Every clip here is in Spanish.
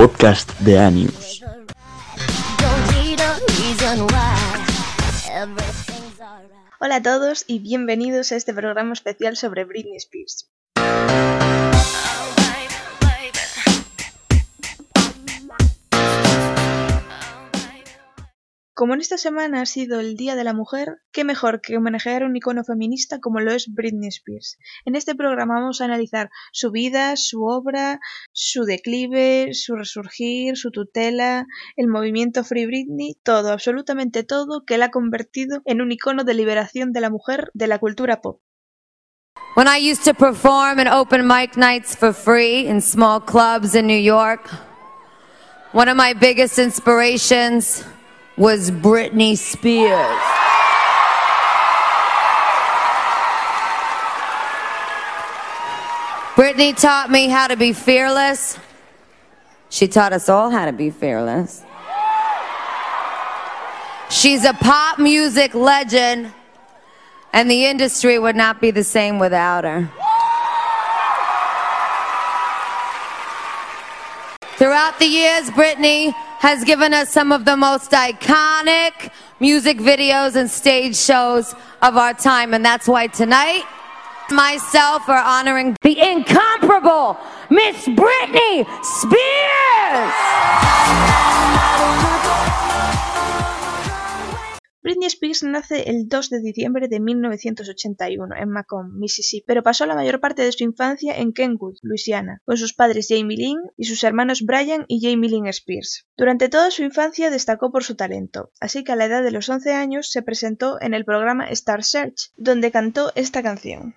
podcast de Anius. Hola a todos y bienvenidos a este programa especial sobre Britney Spears. Como en esta semana ha sido el Día de la Mujer, qué mejor que homenajear a un icono feminista como lo es Britney Spears. En este programa vamos a analizar su vida, su obra, su declive, su resurgir, su tutela, el movimiento Free Britney, todo, absolutamente todo que la ha convertido en un icono de liberación de la mujer de la cultura pop. When I used to perform in open mic nights for free in small clubs in New York, one of my biggest inspirations was Britney Spears. Britney taught me how to be fearless. She taught us all how to be fearless. She's a pop music legend, and the industry would not be the same without her. Throughout the years, Britney has given us some of the most iconic music videos and stage shows of our time. And that's why tonight, myself are honoring the incomparable Miss Britney Spears. Britney Spears nace el 2 de diciembre de 1981 en Macomb, Mississippi, pero pasó la mayor parte de su infancia en Kenwood, Louisiana, con sus padres Jamie Lynn y sus hermanos Brian y Jamie Lynn Spears. Durante toda su infancia destacó por su talento, así que a la edad de los 11 años se presentó en el programa Star Search, donde cantó esta canción.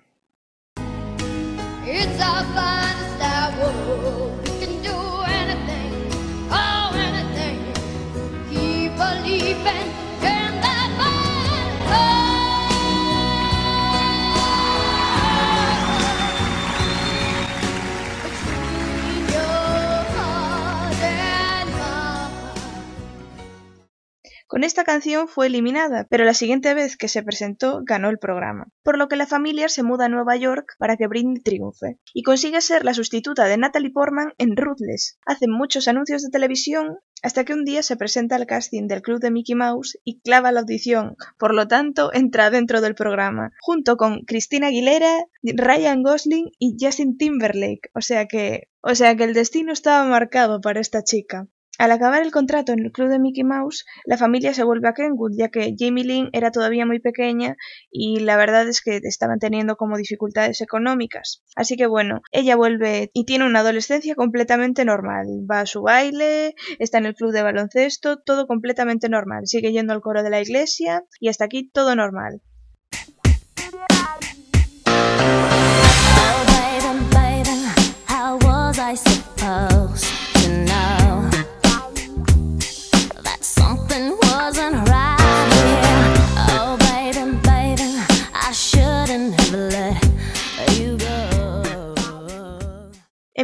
Con esta canción fue eliminada, pero la siguiente vez que se presentó ganó el programa, por lo que la familia se muda a Nueva York para que Britney triunfe, y consigue ser la sustituta de Natalie Portman en Ruthless. Hacen muchos anuncios de televisión hasta que un día se presenta al casting del club de Mickey Mouse y clava la audición, por lo tanto entra dentro del programa, junto con Christina Aguilera, Ryan Gosling y Justin Timberlake, o sea que, o sea que el destino estaba marcado para esta chica. Al acabar el contrato en el club de Mickey Mouse, la familia se vuelve a Kenwood, ya que Jamie Lynn era todavía muy pequeña y la verdad es que estaban teniendo como dificultades económicas. Así que bueno, ella vuelve y tiene una adolescencia completamente normal. Va a su baile, está en el club de baloncesto, todo completamente normal. Sigue yendo al coro de la iglesia y hasta aquí todo normal.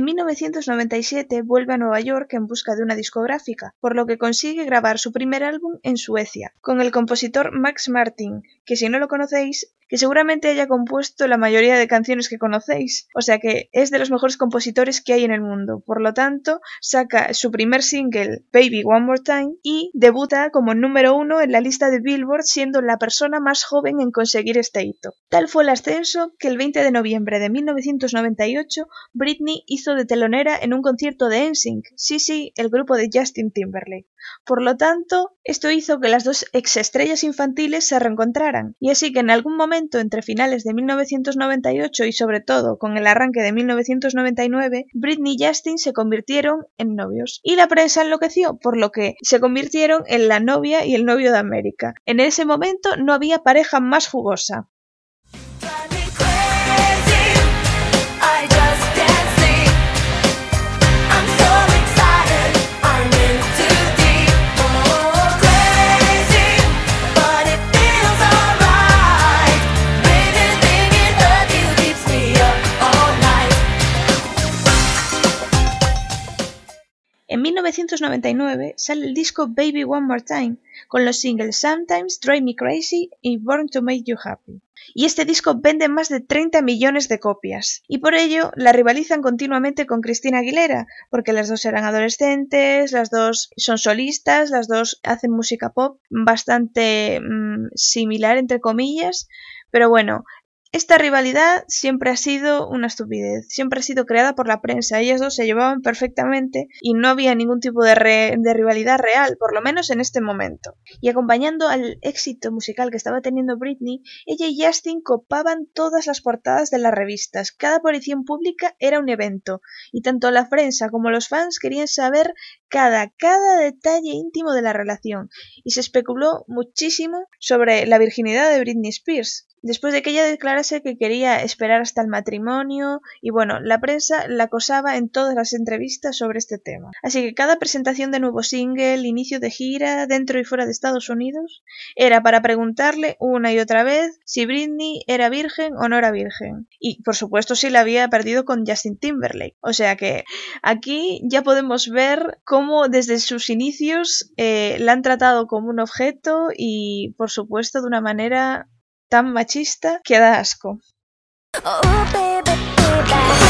En 1997 vuelve a Nueva York en busca de una discográfica, por lo que consigue grabar su primer álbum en Suecia, con el compositor Max Martin, que si no lo conocéis, que seguramente haya compuesto la mayoría de canciones que conocéis, o sea que es de los mejores compositores que hay en el mundo. Por lo tanto, saca su primer single, Baby One More Time, y debuta como número uno en la lista de Billboard, siendo la persona más joven en conseguir este hito. Tal fue el ascenso que el 20 de noviembre de 1998 Britney hizo de telonera en un concierto de NSYNC, sí sí, el grupo de Justin Timberlake. Por lo tanto, esto hizo que las dos exestrellas infantiles se reencontraran, y así que en algún momento entre finales de 1998 y sobre todo con el arranque de 1999, Britney y Justin se convirtieron en novios. Y la prensa enloqueció, por lo que se convirtieron en la novia y el novio de América. En ese momento no había pareja más jugosa. En 1999 sale el disco Baby One More Time, con los singles Sometimes, Drive Me Crazy y Born to Make You Happy. y este disco vende más de 30 millones de copias. Y por ello la rivalizan continuamente con Cristina Aguilera, porque las dos eran adolescentes, las dos son solistas, las dos hacen música pop bastante mm, similar entre comillas, pero bueno, esta rivalidad siempre ha sido una estupidez, siempre ha sido creada por la prensa. Ellas dos se llevaban perfectamente y no había ningún tipo de, rivalidad real, por lo menos en este momento. Y acompañando al éxito musical que estaba teniendo Britney, ella y Justin copaban todas las portadas de las revistas. Cada aparición pública era un evento, y tanto la prensa como los fans querían saber cada, cada detalle íntimo de la relación, y se especuló muchísimo sobre la virginidad de Britney Spears después de que ella declarase que quería esperar hasta el matrimonio y bueno, la prensa la acosaba en todas las entrevistas sobre este tema. Así que cada presentación de nuevo single, inicio de gira, dentro y fuera de Estados Unidos, era para preguntarle una y otra vez si Britney era virgen o no era virgen. Y por supuesto si la había perdido con Justin Timberlake. O sea que aquí ya podemos ver cómo desde sus inicios eh, la han tratado como un objeto y por supuesto de una manera tan machista que da asco. Oh, baby.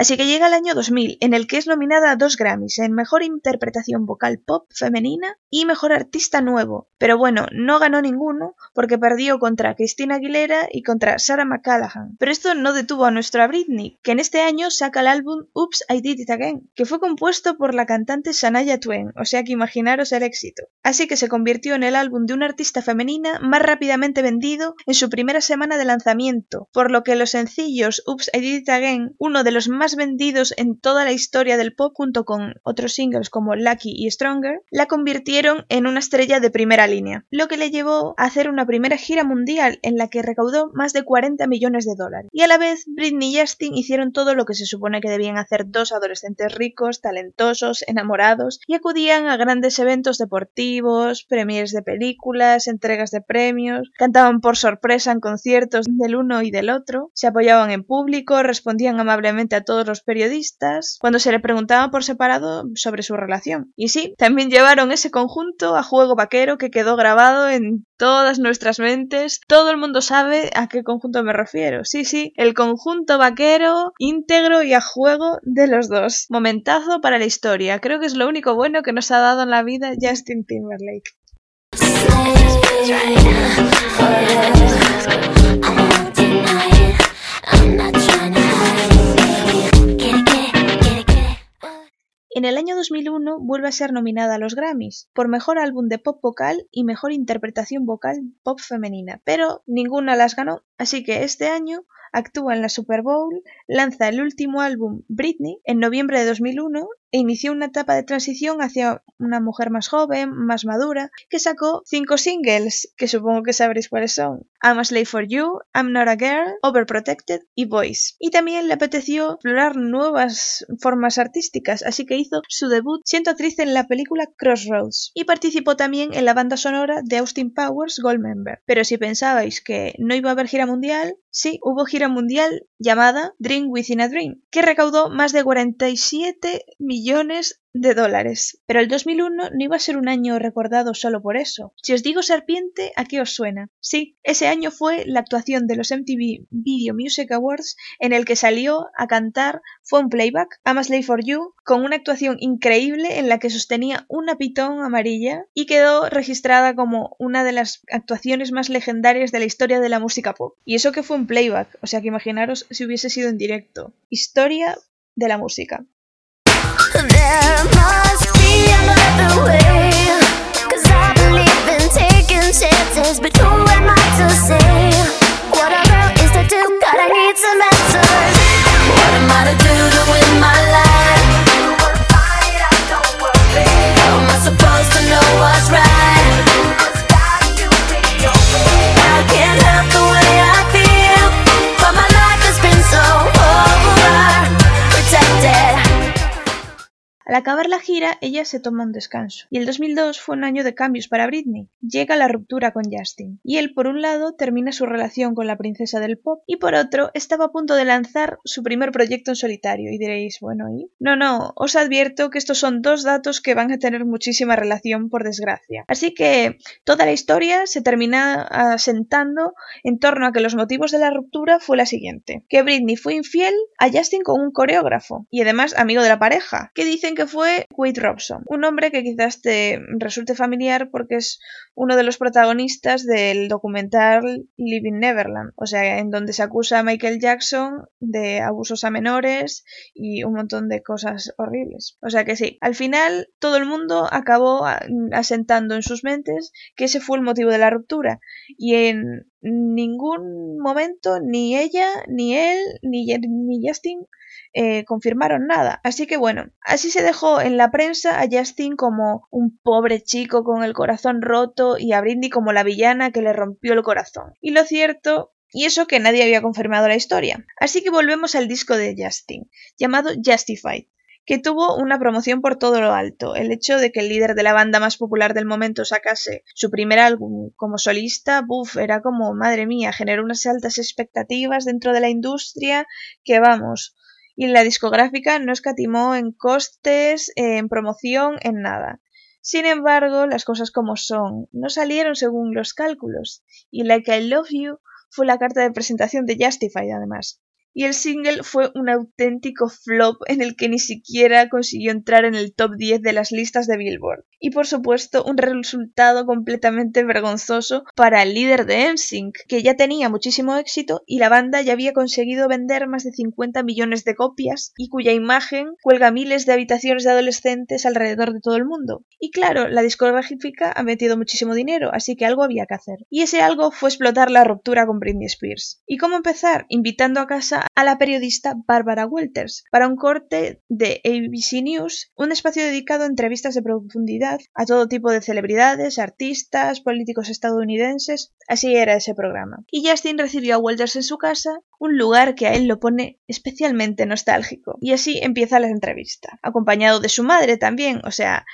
Así que llega el año 2000, en el que es nominada a dos Grammys, en Mejor Interpretación Vocal Pop Femenina y Mejor Artista Nuevo. Pero bueno, no ganó ninguno porque perdió contra Christina Aguilera y contra Sarah McCallaghan. Pero esto no detuvo a nuestra Britney, que en este año saca el álbum Oops, I Did It Again, que fue compuesto por la cantante Shania Twain, o sea que imaginaros el éxito. Así que se convirtió en el álbum de una artista femenina más rápidamente vendido en su primera semana de lanzamiento, por lo que los sencillos Oops, I Did It Again, uno de los más vendidos en toda la historia del pop junto con otros singles como Lucky y Stronger, la convirtieron en una estrella de primera línea, lo que le llevó a hacer una primera gira mundial en la que recaudó más de 40 millones de dólares. Y a la vez, Britney y Justin hicieron todo lo que se supone que debían hacer dos adolescentes ricos, talentosos, enamorados, y acudían a grandes eventos deportivos, premiers de películas, entregas de premios, cantaban por sorpresa en conciertos del uno y del otro, se apoyaban en público, respondían amablemente a todos los periodistas cuando se le preguntaba por separado sobre su relación. Y sí, también llevaron ese conjunto a juego vaquero que quedó grabado en todas nuestras mentes. Todo el mundo sabe a qué conjunto me refiero. Sí, sí, el conjunto vaquero íntegro y a juego de los dos. Momentazo para la historia. Creo que es lo único bueno que nos ha dado en la vida Justin Timberlake. En el año 2001 vuelve a ser nominada a los Grammys por Mejor Álbum de Pop Vocal y Mejor Interpretación Vocal Pop Femenina, pero ninguna las ganó, así que este año actúa en la Super Bowl, lanza el último álbum Britney en noviembre de 2001 e inició una etapa de transición hacia una mujer más joven, más madura, que sacó cinco singles, que supongo que sabréis cuáles son. I'm a Slave for You, I'm Not a Girl, Overprotected y Voice. Y también le apeteció explorar nuevas formas artísticas, así que hizo su debut siendo actriz en la película Crossroads y participó también en la banda sonora de Austin Powers Goldmember. Pero si pensabais que no iba a haber gira mundial, sí, hubo gira mundial llamada Dream Within a Dream, que recaudó más de 47 millones de dólares. Pero el 2001 no iba a ser un año recordado solo por eso. Si os digo serpiente, ¿a qué os suena? Sí, ese año fue la actuación de los MTV Video Music Awards en el que salió a cantar fue un playback, I'm a Slave for You, con una actuación increíble en la que sostenía una pitón amarilla y quedó registrada como una de las actuaciones más legendarias de la historia de la música pop. Y eso que fue un playback, o sea que imaginaros si hubiese sido en directo. Historia de la música. What a girl is to do, God, I need some answers. What am I to do to win my life? Acabar la gira, ella se toma un descanso. Y el 2002 fue un año de cambios para Britney. Llega la ruptura con Justin. Y él, por un lado, termina su relación con la princesa del pop y por otro, estaba a punto de lanzar su primer proyecto en solitario. Y diréis, bueno, ¿y? No, no, os advierto que estos son dos datos que van a tener muchísima relación, por desgracia. Así que toda la historia se termina asentando en torno a que los motivos de la ruptura fue la siguiente. Que Britney fue infiel a Justin con un coreógrafo y además amigo de la pareja, que dicen que fue Wade Robson, un hombre que quizás te resulte familiar porque es uno de los protagonistas del documental Living Neverland, o sea, en donde se acusa a Michael Jackson de abusos a menores y un montón de cosas horribles. O sea que sí, al final todo el mundo acabó asentando en sus mentes que ese fue el motivo de la ruptura y en ningún momento ni ella, ni él, ni, ni Justin eh, confirmaron nada. Así que bueno, así se dejó en la prensa a Justin como un pobre chico con el corazón roto y a Britney como la villana que le rompió el corazón. Y lo cierto y eso que nadie había confirmado la historia. Así que volvemos al disco de Justin, llamado Justified, que tuvo una promoción por todo lo alto. El hecho de que el líder de la banda más popular del momento sacase su primer álbum como solista, buf, era como, madre mía, generó unas altas expectativas dentro de la industria que vamos. Y la discográfica no escatimó en costes, en promoción, en nada. Sin embargo, las cosas como son, no salieron según los cálculos, y Like I Love You fue la carta de presentación de Justified además. Y el single fue un auténtico flop en el que ni siquiera consiguió entrar en el top 10 de las listas de Billboard. Y por supuesto, un resultado completamente vergonzoso para el líder de NSYNC, que ya tenía muchísimo éxito y la banda ya había conseguido vender más de 50 millones de copias y cuya imagen cuelga miles de habitaciones de adolescentes alrededor de todo el mundo. Y claro, la discográfica ha metido muchísimo dinero, así que algo había que hacer. Y ese algo fue explotar la ruptura con Britney Spears. ¿Y cómo empezar? Invitando a casa a la periodista Barbara Walters para un corte de ABC News, un espacio dedicado a entrevistas de profundidad a todo tipo de celebridades, artistas, políticos estadounidenses. Así era ese programa. Y Justin recibió a Walters en su casa, un lugar que a él lo pone especialmente nostálgico. Y así empieza la entrevista, acompañado de su madre también, o sea,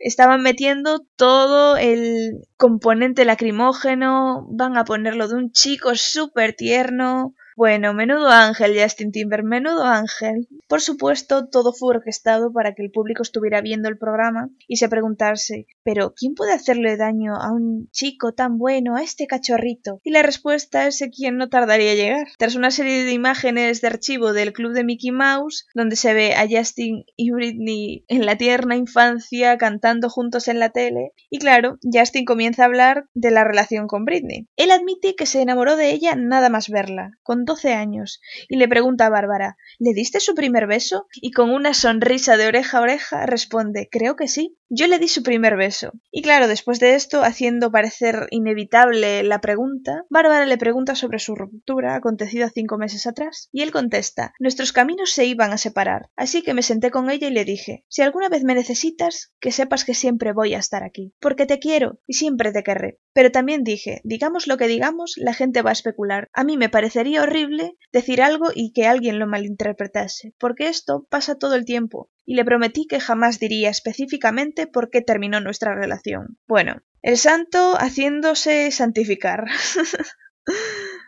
estaban metiendo todo el componente lacrimógeno, van a ponerlo de un chico súper tierno. Bueno, menudo ángel, Justin Timber, menudo ángel. Por supuesto, todo fue orquestado para que el público estuviera viendo el programa y se preguntase, pero ¿quién puede hacerle daño a un chico tan bueno, a este cachorrito? Y la respuesta es quien no tardaría en llegar. Tras una serie de imágenes de archivo del club de Mickey Mouse, donde se ve a Justin y Britney en la tierna infancia cantando juntos en la tele, y claro, Justin comienza a hablar de la relación con Britney. Él admite que se enamoró de ella nada más verla, con 12 años, y le pregunta a Bárbara, ¿le diste su primer beso? Y con una sonrisa de oreja a oreja responde, creo que sí. Yo le di su primer beso. Y claro, después de esto, haciendo parecer inevitable la pregunta, Bárbara le pregunta sobre su ruptura acontecida cinco meses atrás, y él contesta, nuestros caminos se iban a separar, así que me senté con ella y le dije, si alguna vez me necesitas, que sepas que siempre voy a estar aquí, porque te quiero y siempre te querré. Pero también dije, digamos lo que digamos, la gente va a especular. A mí me parecería horrible decir algo y que alguien lo malinterpretase, porque esto pasa todo el tiempo, y le prometí que jamás diría específicamente por qué terminó nuestra relación. Bueno, el santo haciéndose santificar.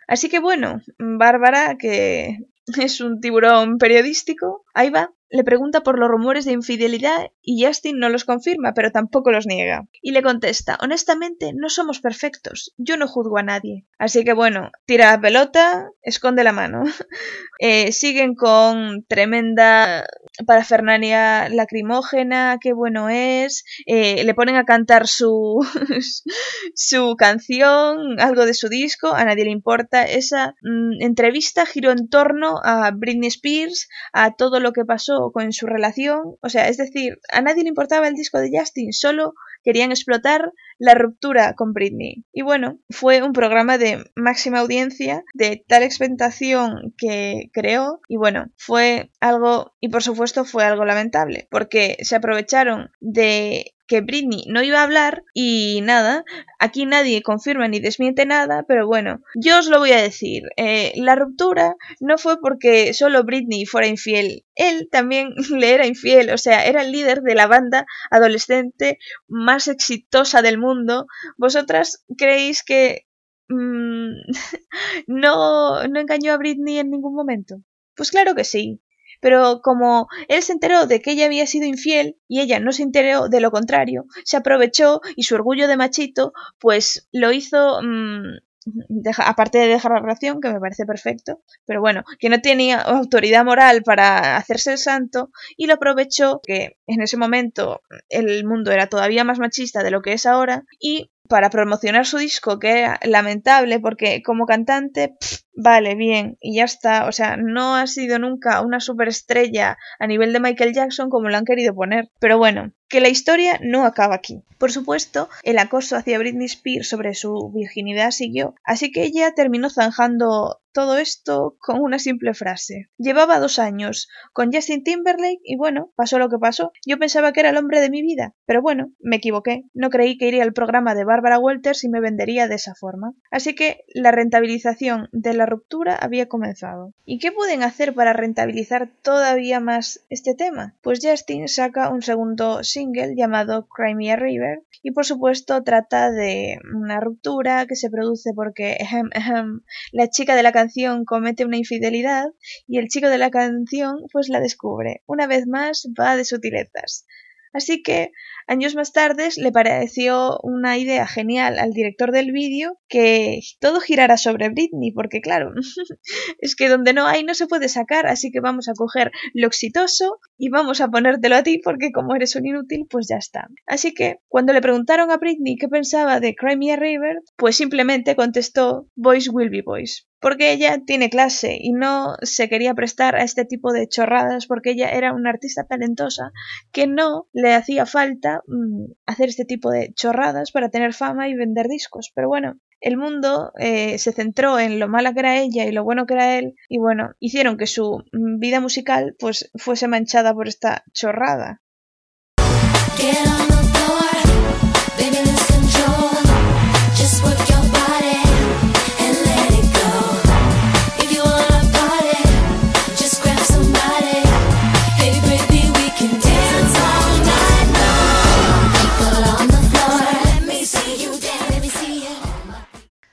Así que bueno, Bárbara, que es un tiburón periodístico, ahí va, le pregunta por los rumores de infidelidad y Justin no los confirma, pero tampoco los niega. Y le contesta, honestamente, no somos perfectos, yo no juzgo a nadie. Así que bueno, tira la pelota, esconde la mano. Eh, siguen con tremenda parafernalia lacrimógena, qué bueno es, eh, le ponen a cantar su, su canción, algo de su disco, a nadie le importa. Esa mm, entrevista giró en torno a Britney Spears, a todo lo que pasó con su relación, o sea, es decir, a nadie le importaba el disco de Justin, solo querían explotar la ruptura con Britney. Y bueno, fue un programa de máxima audiencia, de tal expectación que creó, y bueno, fue algo, y por supuesto fue algo lamentable, porque se aprovecharon de que Britney no iba a hablar y nada, aquí nadie confirma ni desmiente nada, pero bueno, yo os lo voy a decir, eh, la ruptura no fue porque solo Britney fuera infiel, él también le era infiel, o sea, era el líder de la banda adolescente más exitosa del mundo. ¿Vosotras creéis que mm, no, no engañó a Britney en ningún momento? Pues claro que sí. Pero como él se enteró de que ella había sido infiel y ella no se enteró de lo contrario, se aprovechó y su orgullo de machito, pues lo hizo mm, aparte de dejar la relación, que me parece perfecto, pero bueno, que no tenía autoridad moral para hacerse el santo y lo aprovechó que en ese momento el mundo era todavía más machista de lo que es ahora y para promocionar su disco, que era lamentable porque como cantante, pff, vale, bien, y ya está, o sea, no ha sido nunca una superestrella a nivel de Michael Jackson como lo han querido poner, pero bueno, que la historia no acaba aquí. Por supuesto, el acoso hacia Britney Spears sobre su virginidad siguió, así que ella terminó zanjando todo esto con una simple frase. Llevaba dos años con Justin Timberlake y bueno, pasó lo que pasó. Yo pensaba que era el hombre de mi vida, pero bueno, me equivoqué. No creí que iría al programa de Barbara Walters y me vendería de esa forma. Así que la rentabilización de la ruptura había comenzado. ¿Y qué pueden hacer para rentabilizar todavía más este tema? Pues Justin saca un segundo single llamado Cry Me a River y por supuesto trata de una ruptura que se produce porque la chica de la comete una infidelidad y el chico de la canción pues la descubre. Una vez más va de sutilezas. Así que años más tarde le pareció una idea genial al director del vídeo que todo girara sobre Britney, porque claro, es que donde no hay no se puede sacar, así que vamos a coger lo exitoso y vamos a ponértelo a ti porque como eres un inútil, pues ya está. Así que cuando le preguntaron a Britney qué pensaba de Cry Me a River, pues simplemente contestó Boys will be boys porque ella tiene clase y no se quería prestar a este tipo de chorradas porque ella era una artista talentosa que no le hacía falta mm, hacer este tipo de chorradas para tener fama y vender discos. Pero bueno, el mundo eh, se centró en lo mala que era ella y lo bueno que era él y bueno, hicieron que su mm, vida musical pues fuese manchada por esta chorrada.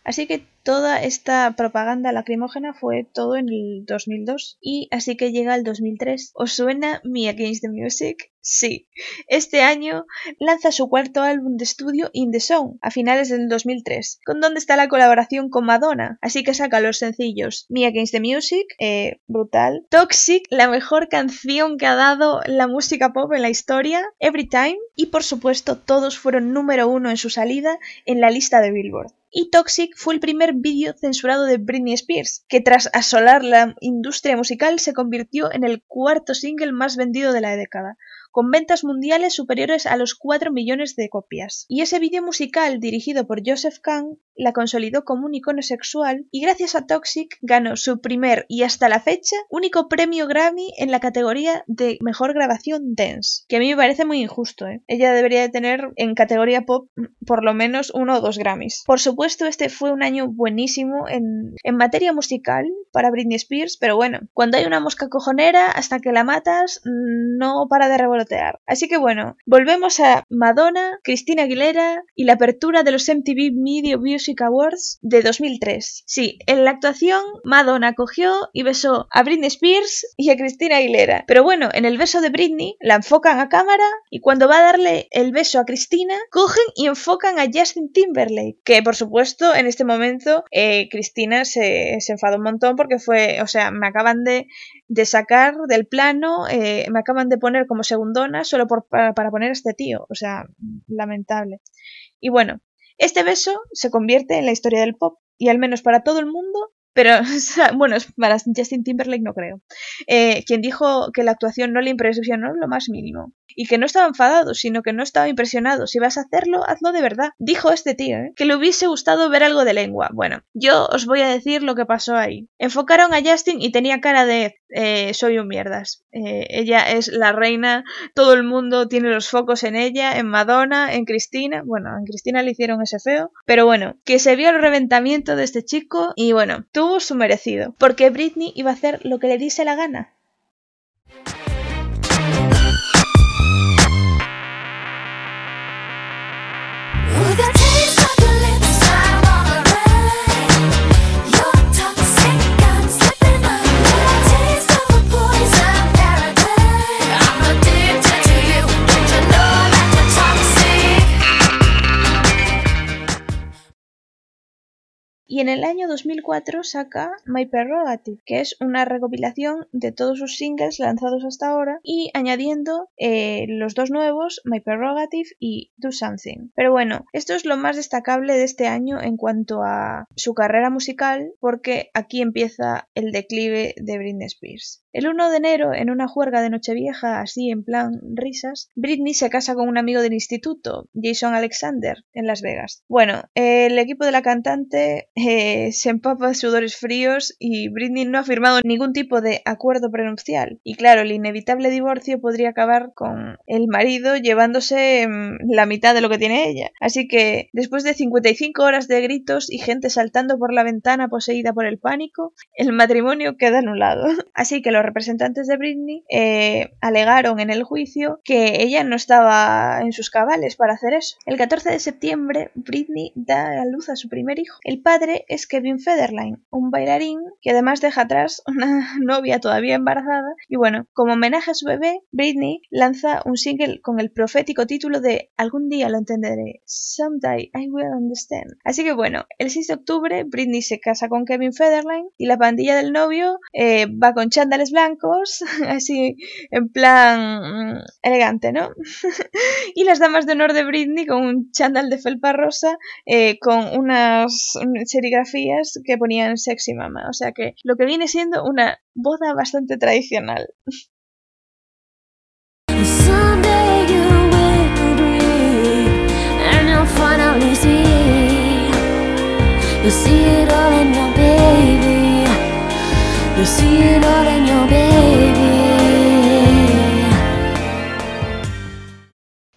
Así que toda esta propaganda lacrimógena fue todo en el 2002 y así que llega el 2003. ¿Os suena Me Against the Music? Sí. Este año lanza su cuarto álbum de estudio In the Zone a finales del 2003, con donde está la colaboración con Madonna. Así que saca los sencillos Me Against the Music, eh, brutal, Toxic, la mejor canción que ha dado la música pop en la historia, Every Time y por supuesto todos fueron número uno en su salida en la lista de Billboard y Toxic fue el primer vídeo censurado de Britney Spears, que tras asolar la industria musical se convirtió en el cuarto single más vendido de la década, con ventas mundiales superiores a los 4 millones de copias. Y ese vídeo musical, dirigido por Joseph Kahn, la consolidó como un icono sexual y gracias a Toxic ganó su primer y hasta la fecha único premio Grammy en la categoría de mejor grabación dance, que a mí me parece muy injusto. ¿eh? Ella debería de tener en categoría pop mm, por lo menos uno o dos Grammys. Por supuesto, este fue un año buenísimo en, en materia musical para Britney Spears, pero bueno, cuando hay una mosca cojonera, hasta que la matas, mm, no para de Así que bueno, volvemos a Madonna, Cristina Aguilera y la apertura de los MTV Video Music Awards de 2003. Sí, en la actuación Madonna cogió y besó a Britney Spears y a Cristina Aguilera. Pero bueno, en el beso de Britney la enfocan a cámara y cuando va a darle el beso a Cristina, cogen y enfocan a Justin Timberlake, que por supuesto en este momento eh, Cristina se, se enfadó un montón porque fue, o sea, me acaban de, de sacar del plano, eh, me acaban de poner como segundona solo por, para, para poner a este tío, o sea, lamentable. Y bueno, este beso se convierte en la historia del pop y al menos para todo el mundo, pero bueno, para Justin Timberlake no creo. Eh, quien dijo que la actuación no le impresionó lo más mínimo. Y que no estaba enfadado, sino que no estaba impresionado. Si vas a hacerlo, hazlo de verdad. Dijo este tío, ¿eh? que le hubiese gustado ver algo de lengua. Bueno, yo os voy a decir lo que pasó ahí. Enfocaron a Justin y tenía cara de eh, soy un mierdas. Eh, ella es la reina, todo el mundo tiene los focos en ella, en Madonna, en Cristina. Bueno, en Cristina le hicieron ese feo. Pero bueno, que se vio el reventamiento de este chico y bueno, tuvo su merecido. Porque Britney iba a hacer lo que le diese la gana. Y en el año 2004 saca My Prerogative, que es una recopilación de todos sus singles lanzados hasta ahora y añadiendo eh, los dos nuevos, My Prerogative y Do Something. Pero bueno, esto es lo más destacable de este año en cuanto a su carrera musical, porque aquí empieza el declive de Britney Spears. El 1 de enero, en una juerga de Nochevieja, así en plan risas, Britney se casa con un amigo del instituto, Jason Alexander, en Las Vegas. Bueno, el equipo de la cantante eh, se empapa de sudores fríos y Britney no ha firmado ningún tipo de acuerdo prenupcial. Y claro, el inevitable divorcio podría acabar con el marido llevándose mm, la mitad de lo que tiene ella. Así que, después de 55 horas de gritos y gente saltando por la ventana poseída por el pánico, el matrimonio queda anulado. Así que los representantes de Britney eh, alegaron en el juicio que ella no estaba en sus cabales para hacer eso. El 14 de septiembre, Britney da a luz a su primer hijo. El padre es Kevin Federline, un bailarín que además deja atrás una novia todavía embarazada. Y bueno, como homenaje a su bebé, Britney lanza un single con el profético título de Algún día lo entenderé, Someday I will understand. Así que bueno, el 6 de octubre, Britney se casa con Kevin Federline y la pandilla del novio eh, va con chándales blancos, así en plan mm, elegante, ¿no? y las damas de honor de Britney con un chándal de felpa rosa eh, con unas serigrafías que ponían sexy mama. O sea que lo que viene siendo una boda bastante tradicional.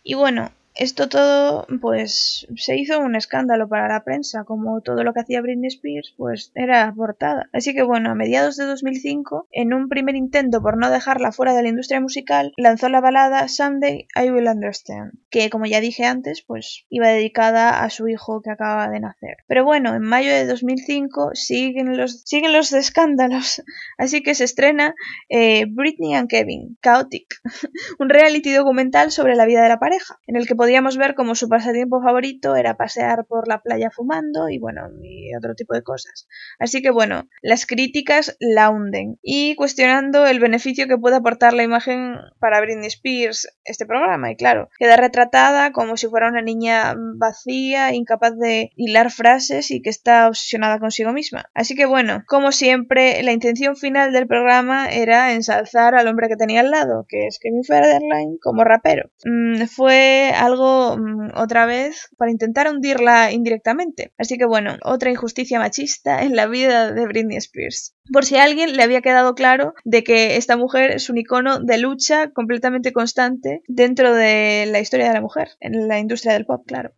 Y bueno, esto todo pues se hizo un escándalo para la prensa, como todo lo que hacía Britney Spears pues era portada. Así que bueno, a mediados de 2005, en un primer intento por no dejarla fuera de la industria musical, lanzó la balada Someday I Will Understand, que como ya dije antes, pues iba dedicada a su hijo que acaba de nacer. Pero bueno, en mayo de 2005 siguen los, siguen los escándalos, así que se estrena eh, Britney and Kevin, Chaotic, un reality documental sobre la vida de la pareja, en el que podíamos ver como su pasatiempo favorito era pasear por la playa fumando y bueno, y otro tipo de cosas. Así que bueno, las críticas la hunden y cuestionando el beneficio que puede aportar la imagen para Britney Spears este programa. Y claro, queda retratada como si fuera una niña vacía, incapaz de hilar frases y que está obsesionada consigo misma. Así que bueno, como siempre, la intención final del programa era ensalzar al hombre que tenía al lado, que es Kevin Federline, como rapero. Mm, fue algo mm, otra vez para intentar hundirla indirectamente. Así que bueno, otra injusticia machista en la vida de Britney Spears. Por si a alguien le había quedado claro de que esta mujer es un icono de lucha completamente constante dentro de la historia de la mujer, en la industria del pop, claro.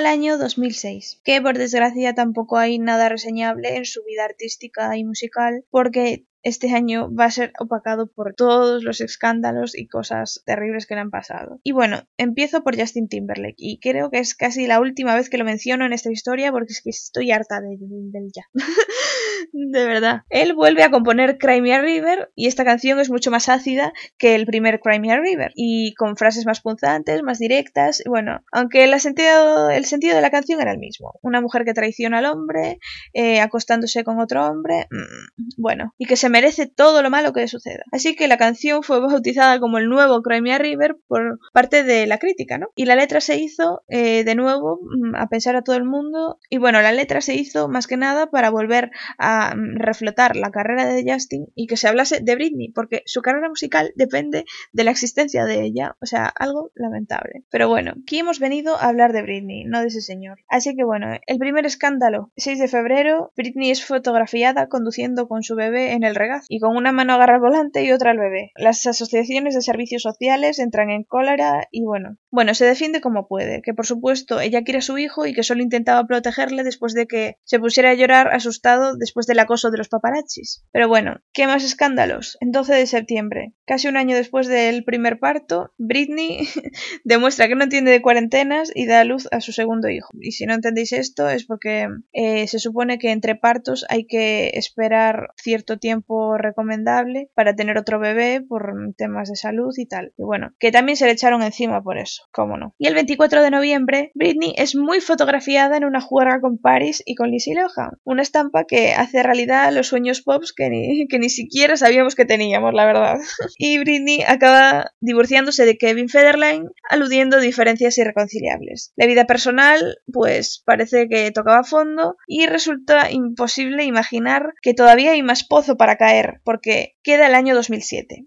El año 2006, que por desgracia tampoco hay nada reseñable en su vida artística y musical, porque este año va a ser opacado por todos los escándalos y cosas terribles que le han pasado. Y bueno, empiezo por Justin Timberlake y creo que es casi la última vez que lo menciono en esta historia porque es que estoy harta de- del ya. de verdad. Él vuelve a componer Cry Me a River y esta canción es mucho más ácida que el primer Cry Me a River y con frases más punzantes, más directas. y Bueno, aunque el sentido, de la canción era el mismo. Una mujer que traiciona al hombre, eh, acostándose con otro hombre, mm, bueno, y que se merece todo lo malo que le suceda. Así que la canción fue bautizada como el nuevo Cry Me a River por parte de la crítica, ¿no? Y la letra se hizo eh, de nuevo mm, a pensar a todo el mundo y bueno, la letra se hizo más que nada para volver a mm, reflotar la carrera de Justin y que se hablase de Britney, porque su carrera musical depende de la existencia de ella, o sea, algo lamentable. Pero bueno, aquí hemos venido a hablar de Britney, no de ese señor. Así que bueno, el primer escándalo, 6 de febrero, Britney es fotografiada conduciendo con su bebé en el y con una mano agarra el volante y otra al bebé. Las asociaciones de servicios sociales entran en cólera y bueno, bueno, se defiende como puede, que por supuesto ella quiere a su hijo y que solo intentaba protegerle después de que se pusiera a llorar asustado después del acoso de los paparazzis. Pero bueno, ¿qué más escándalos? El 12 de septiembre, casi un año después del primer parto, Britney demuestra que no entiende de cuarentenas y da a luz a su segundo hijo. Y si no entendéis esto es porque eh, se supone que entre partos hay que esperar cierto tiempo recomendable para tener otro bebé por temas de salud y tal. Y bueno, que también se le echaron encima por eso, cómo no. Y el 24 de noviembre, Britney es muy fotografiada en una juerga con Paris y con Lindsay Lohan. Una estampa que hace realidad los sueños pops que ni, que ni siquiera sabíamos que teníamos, la verdad. y Britney acaba divorciándose de Kevin Federline, aludiendo a diferencias irreconciliables. La vida personal, pues parece que tocaba fondo y resulta imposible imaginar que todavía hay más pozo para caer, porque queda el año 2007.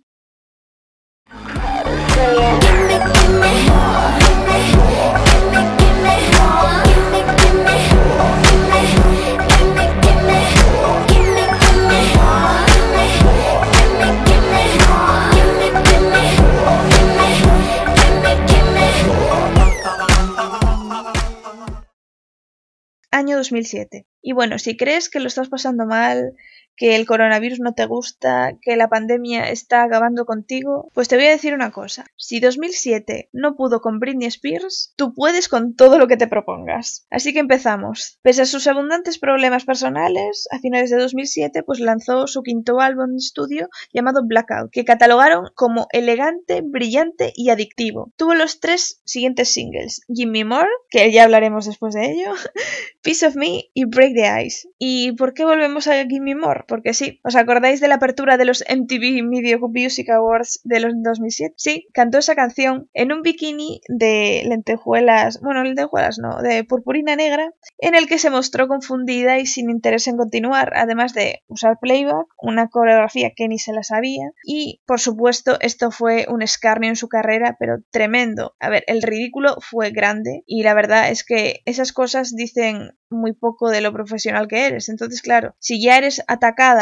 Año 2007. Y bueno, si crees que lo estás pasando mal, que el coronavirus no te gusta, que la pandemia está acabando contigo, pues te voy a decir una cosa. Si 2007 no pudo con Britney Spears, tú puedes con todo lo que te propongas. Así que empezamos. Pese a sus abundantes problemas personales, a finales de 2007 pues lanzó su quinto álbum de estudio llamado Blackout, que catalogaron como elegante, brillante y adictivo. Tuvo los tres siguientes singles, Gimme More, que ya hablaremos después de ello, Piece of Me y Break the Ice. ¿Y por qué volvemos a Gimme More? Porque sí, ¿os acordáis de la apertura de los MTV Video Music Awards de los 2007? Sí, cantó esa canción en un bikini de lentejuelas, bueno, lentejuelas no, de purpurina negra, en el que se mostró confundida y sin interés en continuar, además de usar playback, una coreografía que ni se la sabía, y por supuesto esto fue un escarnio en su carrera, pero tremendo. A ver, el ridículo fue grande y la verdad es que esas cosas dicen muy poco de lo profesional que eres. Entonces, claro, si ya eres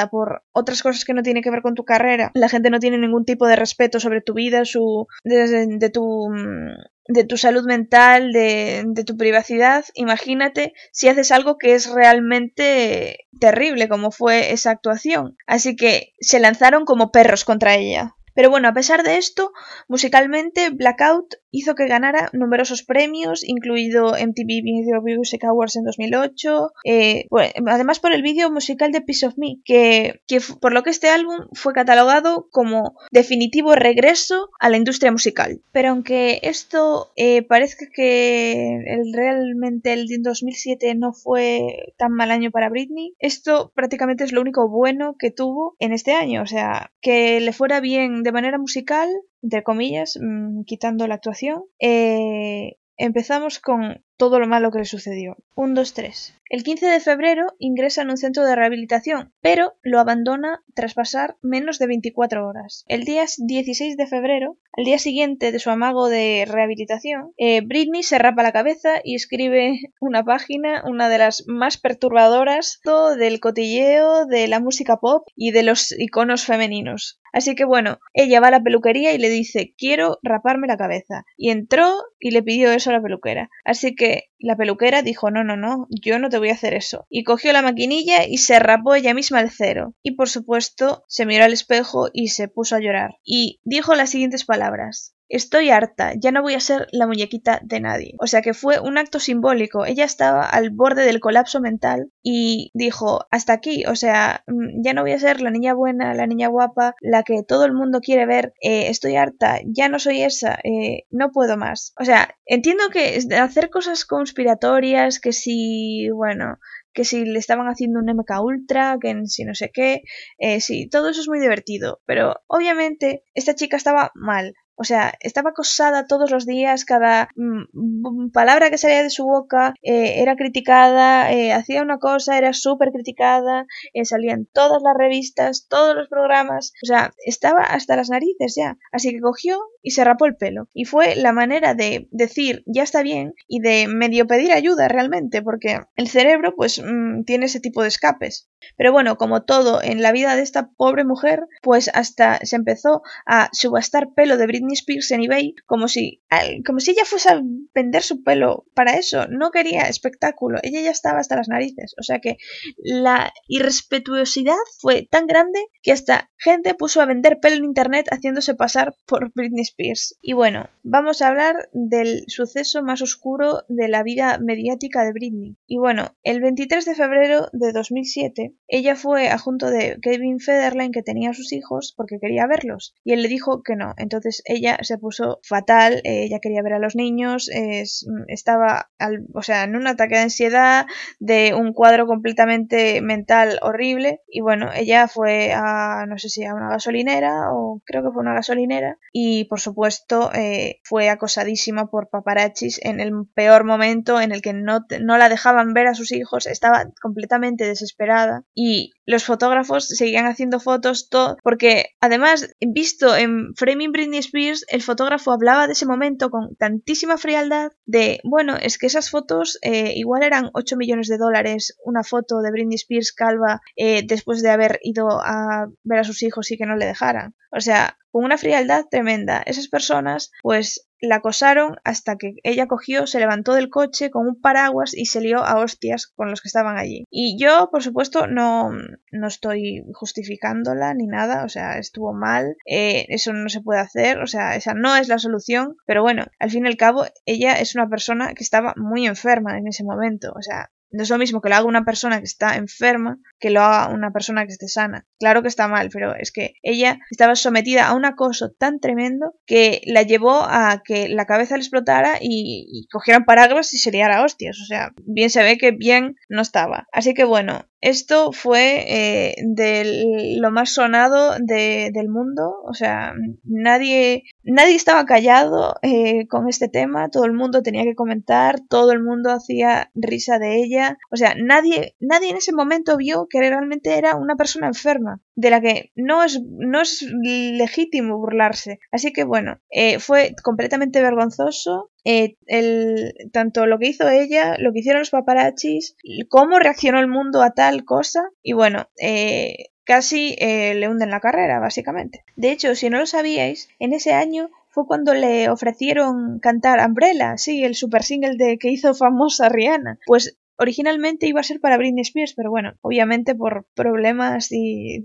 por otras cosas que no tienen que ver con tu carrera, la gente no tiene ningún tipo de respeto sobre tu vida, su de, tu mm, de tu salud mental, de tu privacidad, imagínate si haces algo que es realmente terrible, como fue esa actuación. Así que se lanzaron como perros contra ella. Pero bueno, a pesar de esto, musicalmente Blackout hizo que ganara numerosos premios, incluido MTV Video Music Awards en 2008, eh, bueno, además por el vídeo musical de Piece of Me, que, que por lo que este álbum fue catalogado como definitivo regreso a la industria musical. Pero aunque esto eh, parezca que el, realmente el 2007 no fue tan mal año para Britney, esto prácticamente es lo único bueno que tuvo en este año, o sea, que le fuera bien de manera musical, entre comillas, mm, quitando la actuación, eh, empezamos con todo lo malo que le sucedió. 1, 2, 3. El 15 de febrero ingresa en un centro de rehabilitación, pero lo abandona tras pasar menos de 24 horas. El día 16 de febrero, al día siguiente de su amago de rehabilitación, eh, Britney se rapa la cabeza y escribe una página, una de las más perturbadoras todo del cotilleo, de la música pop y de los iconos femeninos. Así que bueno, ella va a la peluquería y le dice quiero raparme la cabeza. Y entró y le pidió eso a la peluquera. Así que la peluquera dijo no, no, no, yo no te voy a hacer eso. Y cogió la maquinilla y se rapó ella misma el cero. Y por supuesto se miró al espejo y se puso a llorar. Y dijo las siguientes palabras. Estoy harta, ya no voy a ser la muñequita de nadie. O sea que fue un acto simbólico. Ella estaba al borde del colapso mental y dijo, hasta aquí, o sea, mm, ya no voy a ser la niña buena, la niña guapa, la que todo el mundo quiere ver. eh, estoy harta, ya no soy esa, eh, no puedo más. O sea, entiendo que hacer cosas conspiratorias, que si, bueno, que si le estaban haciendo un MK Ultra, que si no sé qué, eh, sí, todo eso es muy divertido, pero obviamente esta chica estaba mal. O sea, estaba acosada todos los días, cada mm, palabra que salía de su boca eh, era criticada, eh, hacía una cosa, era súper criticada, eh, salía en todas las revistas, todos los programas, o sea, estaba hasta las narices ya. Así que cogió y se rapó el pelo. Y fue la manera de decir ya está bien y de medio pedir ayuda realmente, porque el cerebro pues mm, tiene ese tipo de escapes. Pero bueno, como todo en la vida de esta pobre mujer, pues hasta se empezó a subastar pelo de Britney Spears en eBay como si, como si ella fuese a vender su pelo para eso. No quería espectáculo, ella ya estaba hasta las narices. O sea que la irrespetuosidad fue tan grande que hasta gente puso a vender pelo en internet haciéndose pasar por Britney Spears. Y bueno, vamos a hablar del suceso más oscuro de la vida mediática de Britney. Y bueno, el 23 de febrero de 2007, ella fue a junto de Kevin Federline que tenía a sus hijos porque quería verlos. Y él le dijo que no. Entonces ella se puso fatal, eh, ella quería ver a los niños, es- estaba o sea, en un ataque de ansiedad, de un cuadro completamente mental horrible. Y bueno, ella fue a, no sé si a una gasolinera o creo que fue una gasolinera. Y por supuesto eh, fue acosadísima por paparazzis en el peor momento en el que no, no la dejaban ver a sus hijos. Estaba completamente desesperada. Y los fotógrafos seguían haciendo fotos todo porque además visto en Framing Britney Spears el fotógrafo hablaba de ese momento con tantísima frialdad de bueno es que esas fotos eh, igual eran 8 millones de dólares una foto de Britney Spears calva eh, después de haber ido a ver a sus hijos y que no le dejaran o sea con una frialdad tremenda. Esas personas pues la acosaron hasta que ella cogió, se levantó del coche con un paraguas y se lió a hostias con los que estaban allí. Y yo, por supuesto, no, no estoy justificándola ni nada, o sea, estuvo mal, eh, eso no se puede hacer, o sea, esa no es la solución, pero bueno, al fin y al cabo, ella es una persona que estaba muy enferma en ese momento, o sea, no es lo mismo que lo haga una persona que está enferma que lo haga una persona que esté sana. Claro que está mal, pero es que ella estaba sometida a un acoso tan tremendo que la llevó a que la cabeza le explotara y, cogieran paraguas y se liara hostias. O sea, bien se ve que bien no estaba. Así que bueno, esto fue eh, de lo más sonado de- del mundo. O sea, nadie, nadie estaba callado eh, con este tema. Todo el mundo tenía que comentar, todo el mundo hacía risa de ella. O sea, nadie, nadie en ese momento vio que realmente era una persona enferma, de la que no es, no es legítimo burlarse. Así que bueno, eh, fue completamente vergonzoso. eh, el, tanto lo que hizo ella, lo que hicieron los paparazzis, cómo reaccionó el mundo a tal cosa. Y bueno, eh, casi eh, le hunden la carrera, básicamente. De hecho, si no lo sabíais, en ese año fue cuando le ofrecieron cantar Umbrella, sí, el super single de que hizo famosa Rihanna. Pues originalmente iba a ser para Britney Spears, pero bueno, obviamente por problemas y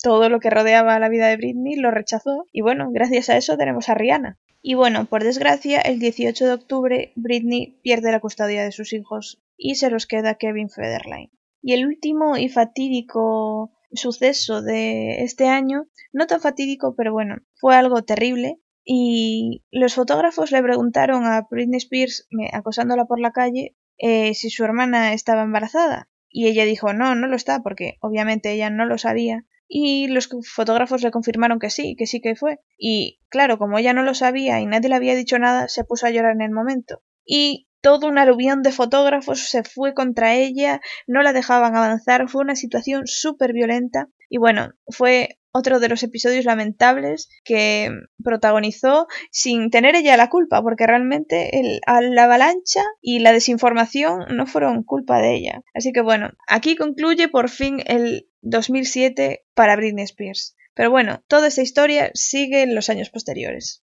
todo lo que rodeaba la vida de Britney lo rechazó y bueno, gracias a eso tenemos a Rihanna. Y bueno, por desgracia, el 18 de octubre Britney pierde la custodia de sus hijos y se los queda Kevin Federline. Y el último y fatídico suceso de este año, no tan fatídico, pero bueno, fue algo terrible. Y los fotógrafos le preguntaron a Britney Spears, acosándola por la calle, eh, si su hermana estaba embarazada. Y ella dijo, no, no lo está, porque obviamente ella no lo sabía. Y los fotógrafos le confirmaron que sí, que sí que fue. Y claro, como ella no lo sabía y nadie le había dicho nada, se puso a llorar en el momento. Y todo un aluvión de fotógrafos se fue contra ella, no la dejaban avanzar, fue una situación súper violenta. Y bueno, fue otro de los episodios lamentables que protagonizó sin tener ella la culpa, porque realmente el, la avalancha y la desinformación no fueron culpa de ella. Así que bueno, aquí concluye por fin el 2007 para Britney Spears. Pero bueno, toda esta historia sigue en los años posteriores.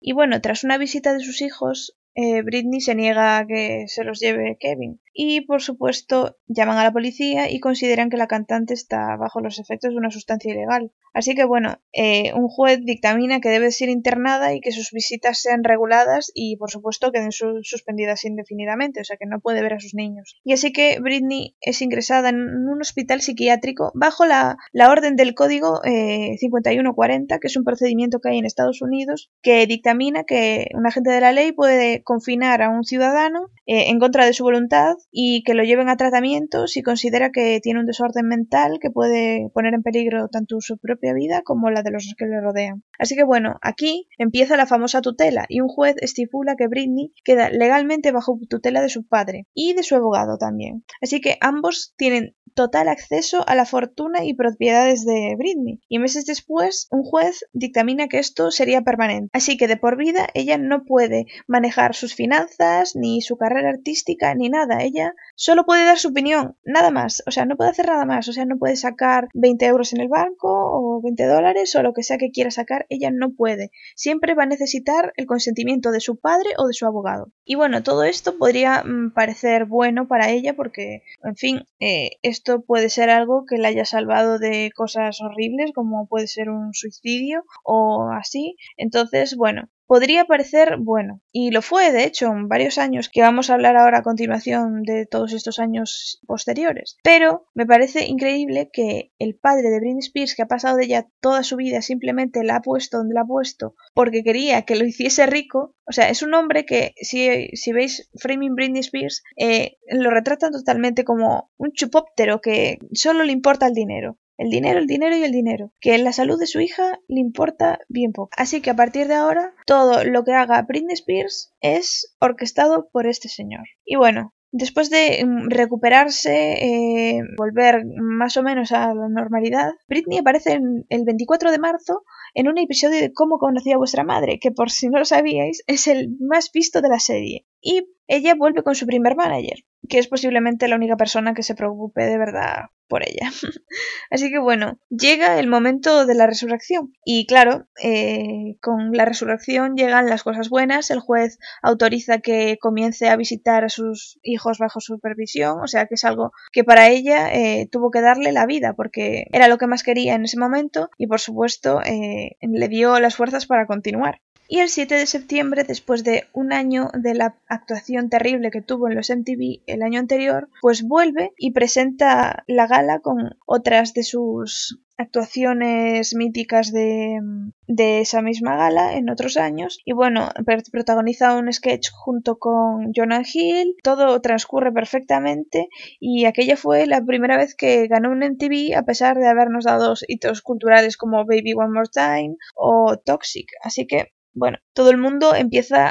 Y bueno, tras una visita de sus hijos, eh, Britney se niega a que se los lleve Kevin. Y por supuesto llaman a la policía y consideran que la cantante está bajo los efectos de una sustancia ilegal. Así que bueno, eh, un juez dictamina que debe ser internada y que sus visitas sean reguladas y por supuesto queden su- suspendidas indefinidamente, o sea que no puede ver a sus niños. Y así que Britney es ingresada en un hospital psiquiátrico bajo la, la orden del código eh, 5140, que es un procedimiento que hay en Estados Unidos que dictamina que un agente de la ley puede confinar a un ciudadano eh, en contra de su voluntad y que lo lleven a tratamiento si considera que tiene un desorden mental que puede poner en peligro tanto su propia vida como la de los que le rodean. Así que bueno, aquí empieza la famosa tutela y un juez estipula que Britney queda legalmente bajo tutela de su padre y de su abogado también. Así que ambos tienen total acceso a la fortuna y propiedades de Britney. Y meses después, un juez dictamina que esto sería permanente. Así que de por vida ella no puede manejar sus finanzas, ni su carrera artística, ni nada. Ella solo puede dar su opinión, nada más. O sea, no puede hacer nada más. O sea, no puede sacar 20 euros en el banco o 20 dólares o lo que sea que quiera sacar. Ella no puede. Siempre va a necesitar el consentimiento de su padre o de su abogado. Y bueno, todo esto podría mm, parecer bueno para ella porque, en fin, eh, esto puede ser algo que la haya salvado de cosas horribles como puede ser un suicidio o así. Entonces, bueno, podría parecer bueno. Y lo fue, de hecho, en varios años, que vamos a hablar ahora a continuación de todos estos años posteriores. Pero me parece increíble que el padre de Britney Spears, que ha pasado de ella toda su vida, simplemente la ha puesto donde la ha puesto porque quería que lo hiciese rico. O sea, es un hombre que, si, si veis Framing Britney Spears, eh, lo retratan totalmente como un chupóptero que solo le importa el dinero. El dinero, el dinero y el dinero. Que la salud de su hija le importa bien poco. Así que a partir de ahora, todo lo que haga Britney Spears es orquestado por este señor. Y bueno, después de mm, recuperarse, eh, volver más o menos a la normalidad, Britney aparece el 24 de marzo en un episodio de Cómo conocí a vuestra madre, que por si no lo sabíais, es el más visto de la serie. Y ella vuelve con su primer manager, que es posiblemente la única persona que se preocupe de verdad por ella. Así que bueno, llega el momento de la resurrección. Y claro, eh, con la resurrección llegan las cosas buenas. El juez autoriza que comience a visitar a sus hijos bajo supervisión. O sea que es algo que para ella eh, tuvo que darle la vida porque era lo que más quería en ese momento y por supuesto eh, le dio las fuerzas para continuar. Y el 7 de septiembre, después de un año de la actuación terrible que tuvo en los MTV el año anterior, pues vuelve y presenta la gala con otras de sus actuaciones míticas de, esa misma gala en otros años. Y bueno, protagoniza un sketch junto con Jonah Hill, todo transcurre perfectamente y aquella fue la primera vez que ganó un MTV a pesar de habernos dado hitos culturales como Baby One More Time o Toxic, así que bueno, todo el mundo empieza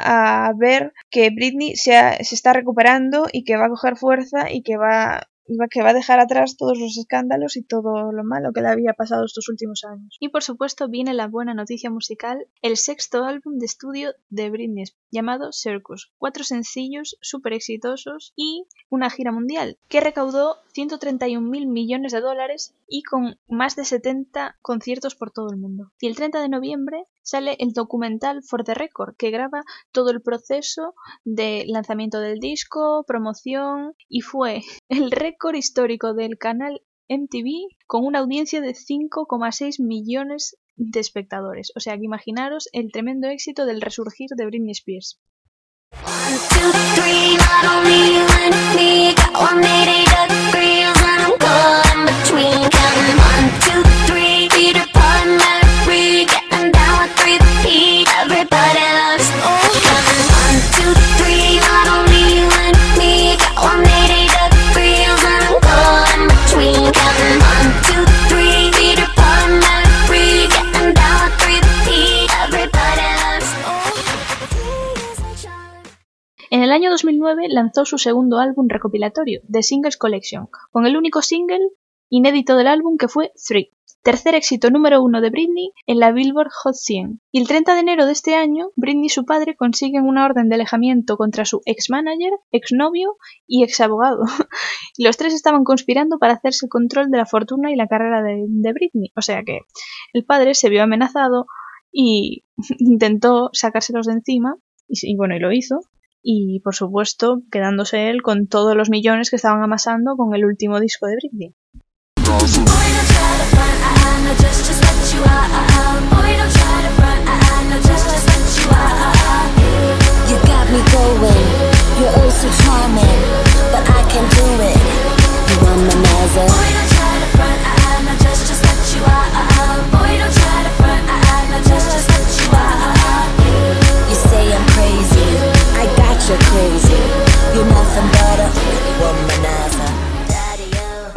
a ver que Britney se, ha- se está recuperando y que va a coger fuerza y que va, que va a dejar atrás todos los escándalos y todo lo malo que le había pasado estos últimos años. Y por supuesto viene la buena noticia musical, el sexto álbum de estudio de Britney llamado Circus, cuatro sencillos súper exitosos y una gira mundial que recaudó 131 mil millones de dólares y con más de 70 conciertos por todo el mundo. Y el 30 de noviembre sale el documental For the Record que graba todo el proceso de lanzamiento del disco, promoción y fue el récord histórico del canal MTV con una audiencia de 5,6 millones de espectadores. O sea que imaginaros el tremendo éxito del resurgir de Britney Spears. En el año 2009 lanzó su segundo álbum recopilatorio, The Singles Collection, con el único single inédito del álbum que fue Three, tercer éxito número uno de Britney en la Billboard Hot 100. Y el 30 de enero de este año, Britney y su padre consiguen una orden de alejamiento contra su ex-manager, ex-novio y ex-abogado. y los tres estaban conspirando para hacerse el control de la fortuna y la carrera de, Britney. O sea que el padre se vio amenazado y intentó sacárselos de encima y, y bueno, y lo hizo. Y por supuesto, quedándose él con todos los millones que estaban amasando con el último disco de Britney. Uh, uh, uh, uh. Uh, uh, uh, uh. Oh A. Daddy-o.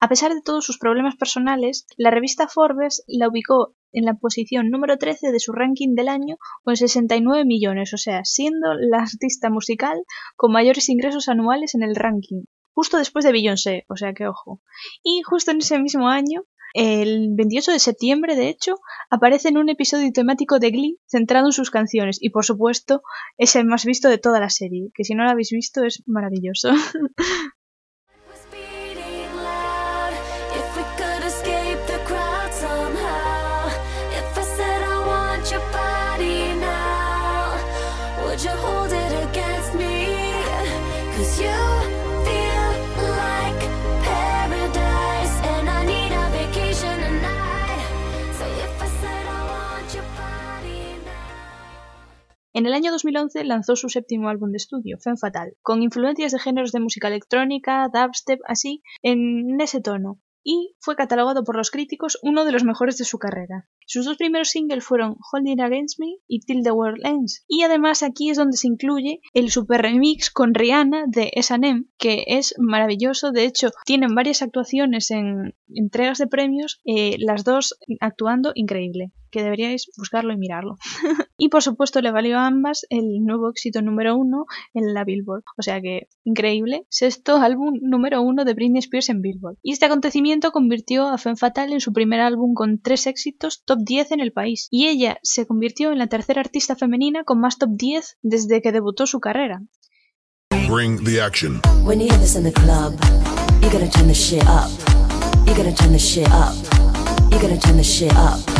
A pesar de todos sus problemas personales, la revista Forbes la ubicó en la posición número 13 de su ranking del año con 69 millones, o sea, siendo la artista musical con mayores ingresos anuales en el ranking, justo después de Beyoncé, o sea que ojo. Y justo en ese mismo año, el 28 de septiembre, de hecho, aparece en un episodio temático de Glee centrado en sus canciones y por supuesto es el más visto de toda la serie, que si no lo habéis visto es maravilloso. En el año 2011 lanzó su séptimo álbum de estudio, Femme Fatal, con influencias de géneros de música electrónica, dubstep, así, en ese tono, y fue catalogado por los críticos uno de los mejores de su carrera. Sus dos primeros singles fueron Holding Against Me y Till the World Ends, y además aquí es donde se incluye el super remix con Rihanna de S&M, que es maravilloso, de hecho tienen varias actuaciones en entregas de premios, eh, las dos actuando increíble que deberíais buscarlo y mirarlo. y por supuesto le valió a ambas el nuevo éxito número uno en la Billboard. O sea que increíble. Sexto álbum número uno de Britney Spears en Billboard. Y este acontecimiento convirtió a Femme Fatale en su primer álbum con tres éxitos top 10 en el país. Y ella se convirtió en la tercera artista femenina con más top 10 desde que debutó su carrera. Bring the action. When you hear this in the club, you gotta turn the shit up. You gotta turn the shit up. You gotta turn the shit up.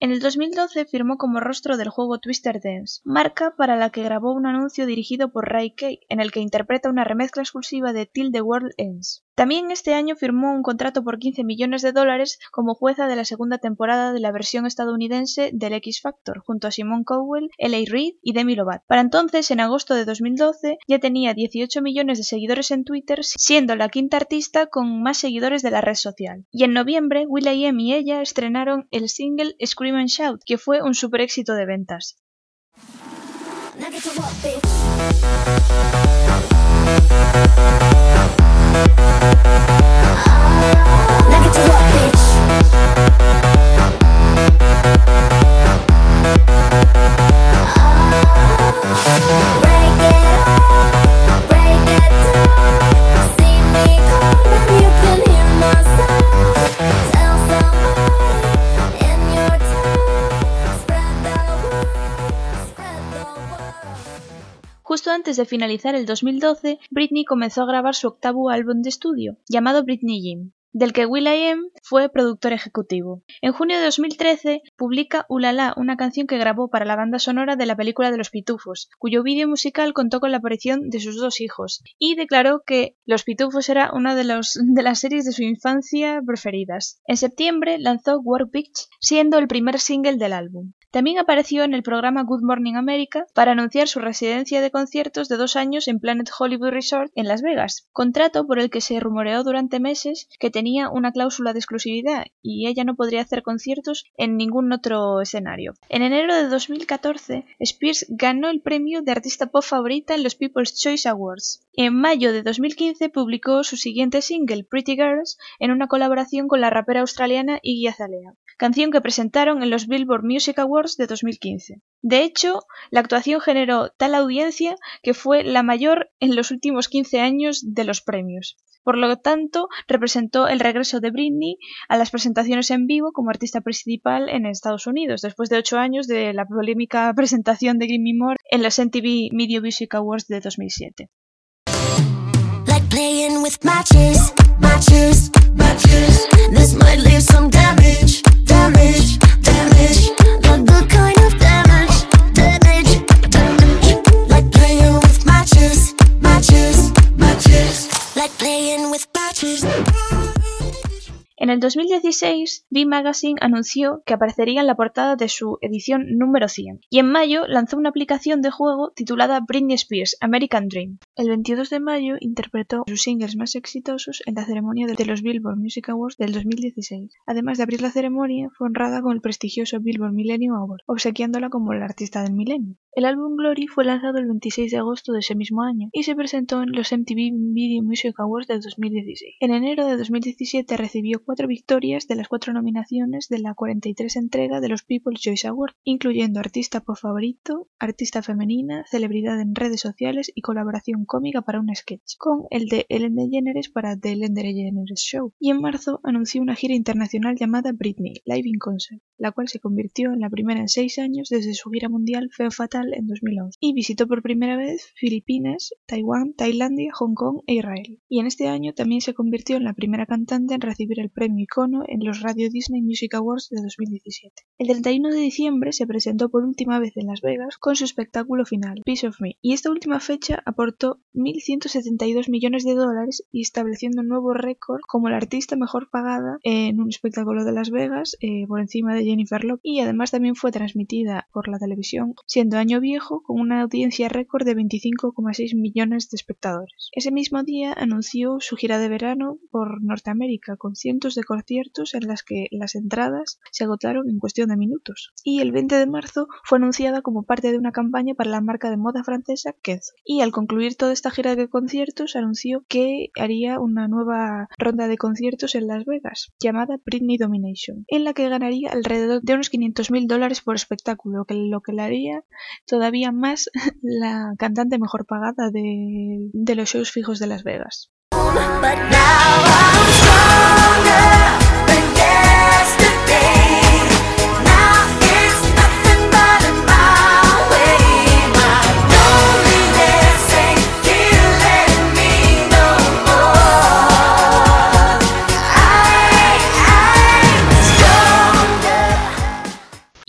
En el 2012 firmó como rostro del juego Twister Dance, marca para la que grabó un anuncio dirigido por Ray Kay, en el que interpreta una remezcla exclusiva de Till the World Ends. También este año firmó un contrato por 15 millones de dólares como jueza de la segunda temporada de la versión estadounidense del X Factor, junto a Simone Cowell, L.A. Reid y Demi Lovato. Para entonces, en agosto de 2012, ya tenía 18 millones de seguidores en Twitter, siendo la quinta artista con más seguidores de la red social. Y en noviembre, will.i.am y ella estrenaron el single Scream and Shout, que fue un super éxito de ventas. Break it break it down. See me coming, Justo antes de finalizar el 2012, Britney comenzó a grabar su octavo álbum de estudio, llamado Britney Jean, del que will.i.am fue productor ejecutivo. En junio de 2013 publica Ulala, una canción que grabó para la banda sonora de la película de Los Pitufos, cuyo vídeo musical contó con la aparición de sus dos hijos, y declaró que Los Pitufos era una de las series de su infancia preferidas. En septiembre lanzó War Beach, siendo el primer single del álbum. También apareció en el programa Good Morning America para anunciar su residencia de conciertos de dos años en Planet Hollywood Resort en Las Vegas, contrato por el que se rumoreó durante meses que tenía una cláusula de exclusividad y ella no podría hacer conciertos en ningún otro escenario. En enero de 2014, Spears ganó el premio de artista pop favorita en los People's Choice Awards. En mayo de 2015 publicó su siguiente single, Pretty Girls, en una colaboración con la rapera australiana Iggy Azalea canción que presentaron en los Billboard Music Awards de 2015. De hecho, la actuación generó tal audiencia que fue la mayor en los últimos 15 años de los premios. Por lo tanto, representó el regreso de Britney a las presentaciones en vivo como artista principal en Estados Unidos, después de ocho años de la polémica presentación de Gimme More en los MTV Video Music Awards de 2007. like En el 2016, V Magazine anunció que aparecería en la portada de su edición número 100 y en mayo lanzó una aplicación de juego titulada Britney Spears American Dream. El 22 de mayo interpretó sus singles más exitosos en la ceremonia de los Billboard Music Awards del 2016. Además de abrir la ceremonia, fue honrada con el prestigioso Billboard Millennium Award, obsequiándola como la artista del milenio. El álbum Glory fue lanzado el 26 de agosto de ese mismo año y se presentó en los MTV Video Music Awards del 2016. En enero de 2017 recibió cuatro victorias de las cuatro nominaciones de la 43 entrega de los People's Choice Awards, incluyendo Artista Pop Favorito, Artista Femenina, Celebridad en Redes Sociales y Colaboración Cómica para un sketch, con el de Ellen DeGeneres para The Ellen DeGeneres Show. Y en marzo anunció una gira internacional llamada Britney, Live in Concert, la cual se convirtió en la primera en seis años desde su gira mundial Feo Fatal en 2011, y visitó por primera vez Filipinas, Taiwán, Tailandia, Hong Kong e Israel. Y en este año también se convirtió en la primera cantante en recibir el premio Icono en los Radio Disney Music Awards de 2017. El 31 de diciembre se presentó por última vez en Las Vegas con su espectáculo final, Piece of Me, y esta última fecha aportó 1.172 millones de dólares y estableciendo un nuevo récord como la artista mejor pagada en un espectáculo de Las Vegas eh, por encima de Jennifer Lopez y además también fue transmitida por la televisión siendo año viejo con una audiencia récord de 25,6 millones de espectadores. Ese mismo día anunció su gira de verano por Norteamérica con cientos de conciertos en las que las entradas se agotaron en cuestión de minutos. Y el 20 de marzo fue anunciada como parte de una campaña para la marca de moda francesa Kenzo. Y al concluir toda esta gira de conciertos anunció que haría una nueva ronda de conciertos en Las Vegas llamada Britney Domination, en la que ganaría alrededor de unos 500 mil dólares por espectáculo, lo que le haría todavía más la cantante mejor pagada de, los shows fijos de Las Vegas.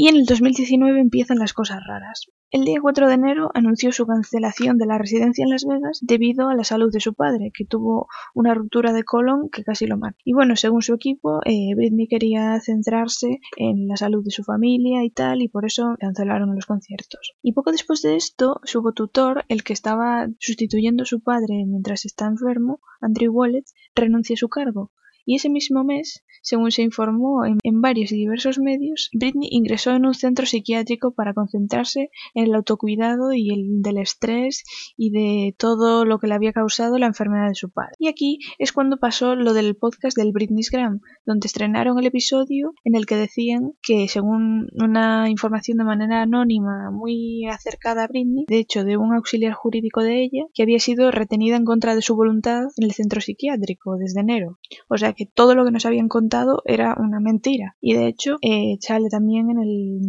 Y en el 2019 empiezan las cosas raras. El día 4 de enero anunció su cancelación de la residencia en Las Vegas debido a la salud de su padre, que tuvo una ruptura de colon que casi lo mata. Y bueno, según su equipo, eh, Britney quería centrarse en la salud de su familia y tal, y por eso cancelaron los conciertos. Y poco después de esto, su tutor, el que estaba sustituyendo a su padre mientras está enfermo, Andrew Wallet, renuncia a su cargo. Y ese mismo mes, según se informó en, varios y diversos medios, Britney ingresó en un centro psiquiátrico para concentrarse en el autocuidado y el del estrés y de todo lo que le había causado la enfermedad de su padre. Y aquí es cuando pasó lo del podcast del Britney's Gram, donde estrenaron el episodio en el que decían que según una información de manera anónima muy acercada a Britney, de hecho de un auxiliar jurídico de ella, que había sido retenida en contra de su voluntad en el centro psiquiátrico desde enero. O sea que todo lo que nos habían contado era una mentira. Y de hecho, eh, sale también en el,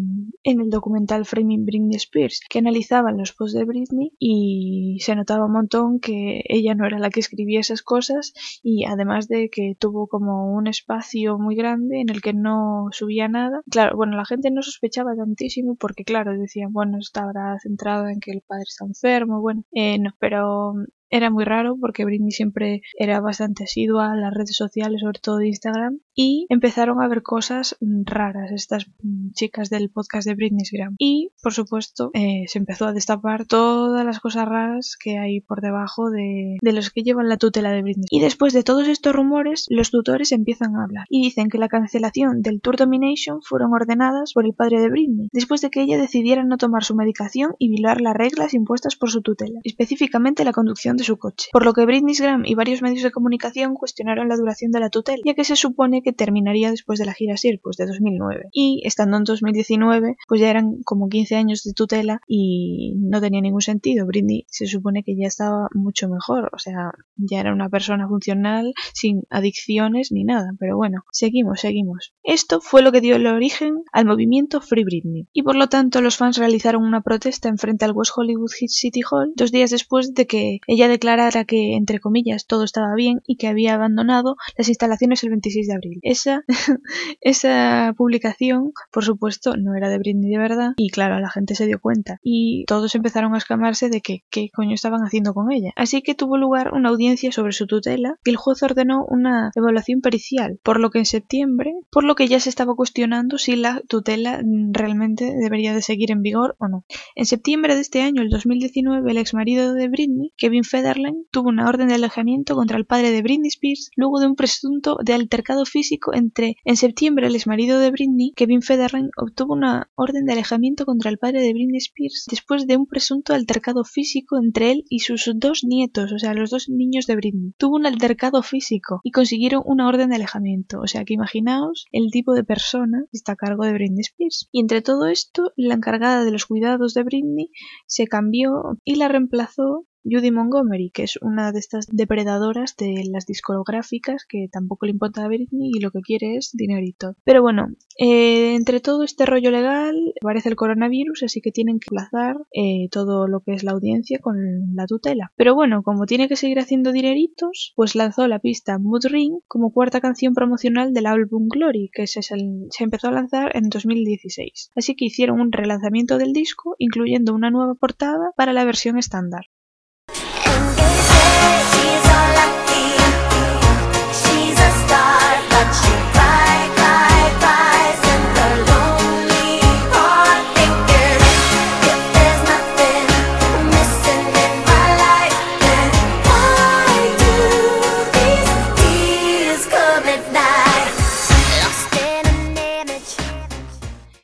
en el documental Framing Britney Spears, que analizaban los posts de Britney y se notaba un montón que ella no era la que escribía esas cosas y además de que tuvo como un espacio muy grande en el que no subía nada. Claro, bueno, la gente no sospechaba tantísimo porque claro, decían, bueno, estará centrada en que el padre está enfermo, bueno, eh, no, pero era muy raro porque Britney siempre era bastante asidua a las redes sociales, sobre todo de Instagram, y empezaron a ver cosas raras estas chicas del podcast de Britney's Gram. Y, por supuesto, eh, se empezó a destapar todas las cosas raras que hay por debajo de, de los que llevan la tutela de Britney. Y después de todos estos rumores, los tutores empiezan a hablar y dicen que la cancelación del Tour Domination fueron ordenadas por el padre de Britney, después de que ella decidiera no tomar su medicación y violar las reglas impuestas por su tutela, específicamente la conducción su coche, por lo que Britney Graham y varios medios de comunicación cuestionaron la duración de la tutela, ya que se supone que terminaría después de la gira Circus de 2009. Y estando en 2019, pues ya eran como 15 años de tutela y no tenía ningún sentido. Britney se supone que ya estaba mucho mejor, o sea, ya era una persona funcional, sin adicciones ni nada, pero bueno, seguimos, seguimos. Esto fue lo que dio el origen al movimiento Free Britney, y por lo tanto los fans realizaron una protesta en frente al West Hollywood City Hall dos días después de que ella declarara que, entre comillas, todo estaba bien y que había abandonado las instalaciones el 26 de abril. Esa, esa publicación, por supuesto, no era de Britney de verdad, y claro, la gente se dio cuenta, y todos empezaron a escamarse de que qué coño estaban haciendo con ella. Así que tuvo lugar una audiencia sobre su tutela y el juez ordenó una evaluación pericial, por lo que en septiembre, por lo que ya se estaba cuestionando si la tutela realmente debería de seguir en vigor o no. En septiembre de este año, el 2019, el exmarido de Britney, Kevin Federline, tuvo una orden de alejamiento contra el padre de Britney Spears luego de un presunto de altercado físico entre en septiembre el exmarido de Britney, Kevin Federline, obtuvo una orden de alejamiento contra el padre de Britney Spears después de un presunto altercado físico entre él y sus dos nietos, o sea, los dos niños de Britney. Tuvo un altercado físico y consiguieron una orden de alejamiento, o sea que imaginaos el tipo de persona que está a cargo de Britney Spears. Y entre todo esto, la encargada de los cuidados de Britney se cambió y la reemplazó Judy Montgomery, que es una de estas depredadoras de las discográficas que tampoco le importa a Britney y lo que quiere es dinerito. Pero bueno, eh, entre todo este rollo legal aparece el coronavirus, así que tienen que plazar eh, todo lo que es la audiencia con la tutela. Pero bueno, como tiene que seguir haciendo dineritos, pues lanzó la pista Mood Ring como cuarta canción promocional del álbum Glory, que se, se empezó a lanzar en 2016. Así que hicieron un relanzamiento del disco, incluyendo una nueva portada para la versión estándar.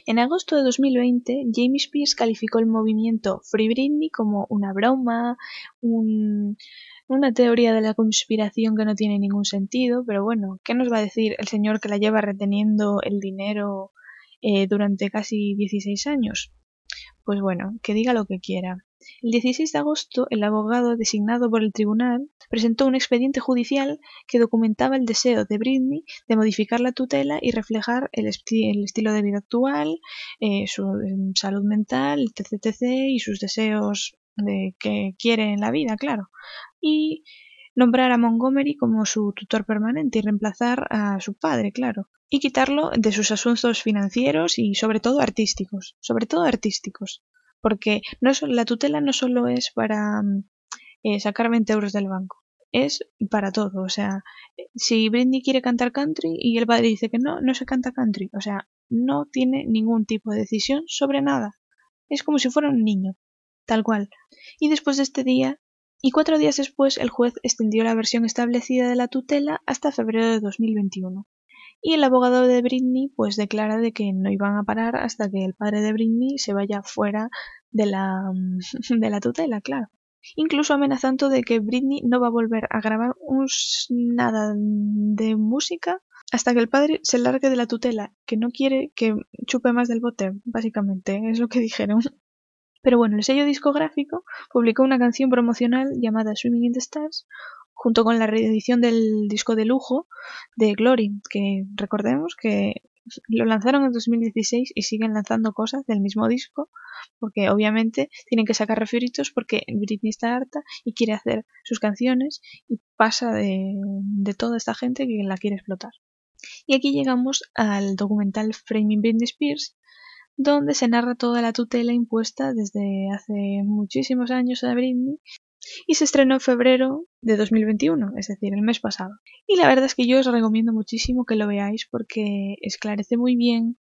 En agosto de 2020, Jamie Spears calificó el movimiento Free Britney como una broma, un- una teoría de la conspiración que no tiene ningún sentido, pero bueno, ¿qué nos va a decir el señor que la lleva reteniendo el dinero eh, durante casi 16 años? Pues bueno, que diga lo que quiera. El 16 de agosto, el abogado designado por el tribunal presentó un expediente judicial que documentaba el deseo de Britney de modificar la tutela y reflejar el, esti- el estilo de vida actual, eh, su em, salud mental, etc, y sus deseos de que quiere en la vida, claro. Y nombrar a Montgomery como su tutor permanente y reemplazar a su padre, claro. Y quitarlo de sus asuntos financieros y sobre todo artísticos. Sobre todo artísticos. Porque no es- la tutela no solo es para mm, eh, sacar 20 euros del banco. Es para todo. O sea, si Britney quiere cantar country y el padre dice que no, no se canta country. O sea, no tiene ningún tipo de decisión sobre nada. Es como si fuera un niño. Tal cual. Y después de este día, y cuatro días después, el juez extendió la versión establecida de la tutela hasta febrero de 2021. Y el abogado de Britney pues declara de que no iban a parar hasta que el padre de Britney se vaya fuera de la, de la tutela, claro. Incluso amenazando de que Britney no va a volver a grabar un nada de música hasta que el padre se largue de la tutela, que no quiere que chupe más del bote, básicamente, es lo que dijeron. Pero bueno, el sello discográfico publicó una canción promocional llamada Swimming in the Stars, junto con la reedición del disco de lujo de Glory, que recordemos que lo lanzaron en 2016 y siguen lanzando cosas del mismo disco, porque obviamente tienen que sacar referitos porque Britney está harta y quiere hacer sus canciones y pasa de, de toda esta gente que la quiere explotar. Y aquí llegamos al documental Framing Britney Spears, donde se narra toda la tutela impuesta desde hace muchísimos años a Britney y se estrenó en febrero de 2021, es decir, el mes pasado. Y la verdad es que yo os recomiendo muchísimo que lo veáis porque esclarece muy bien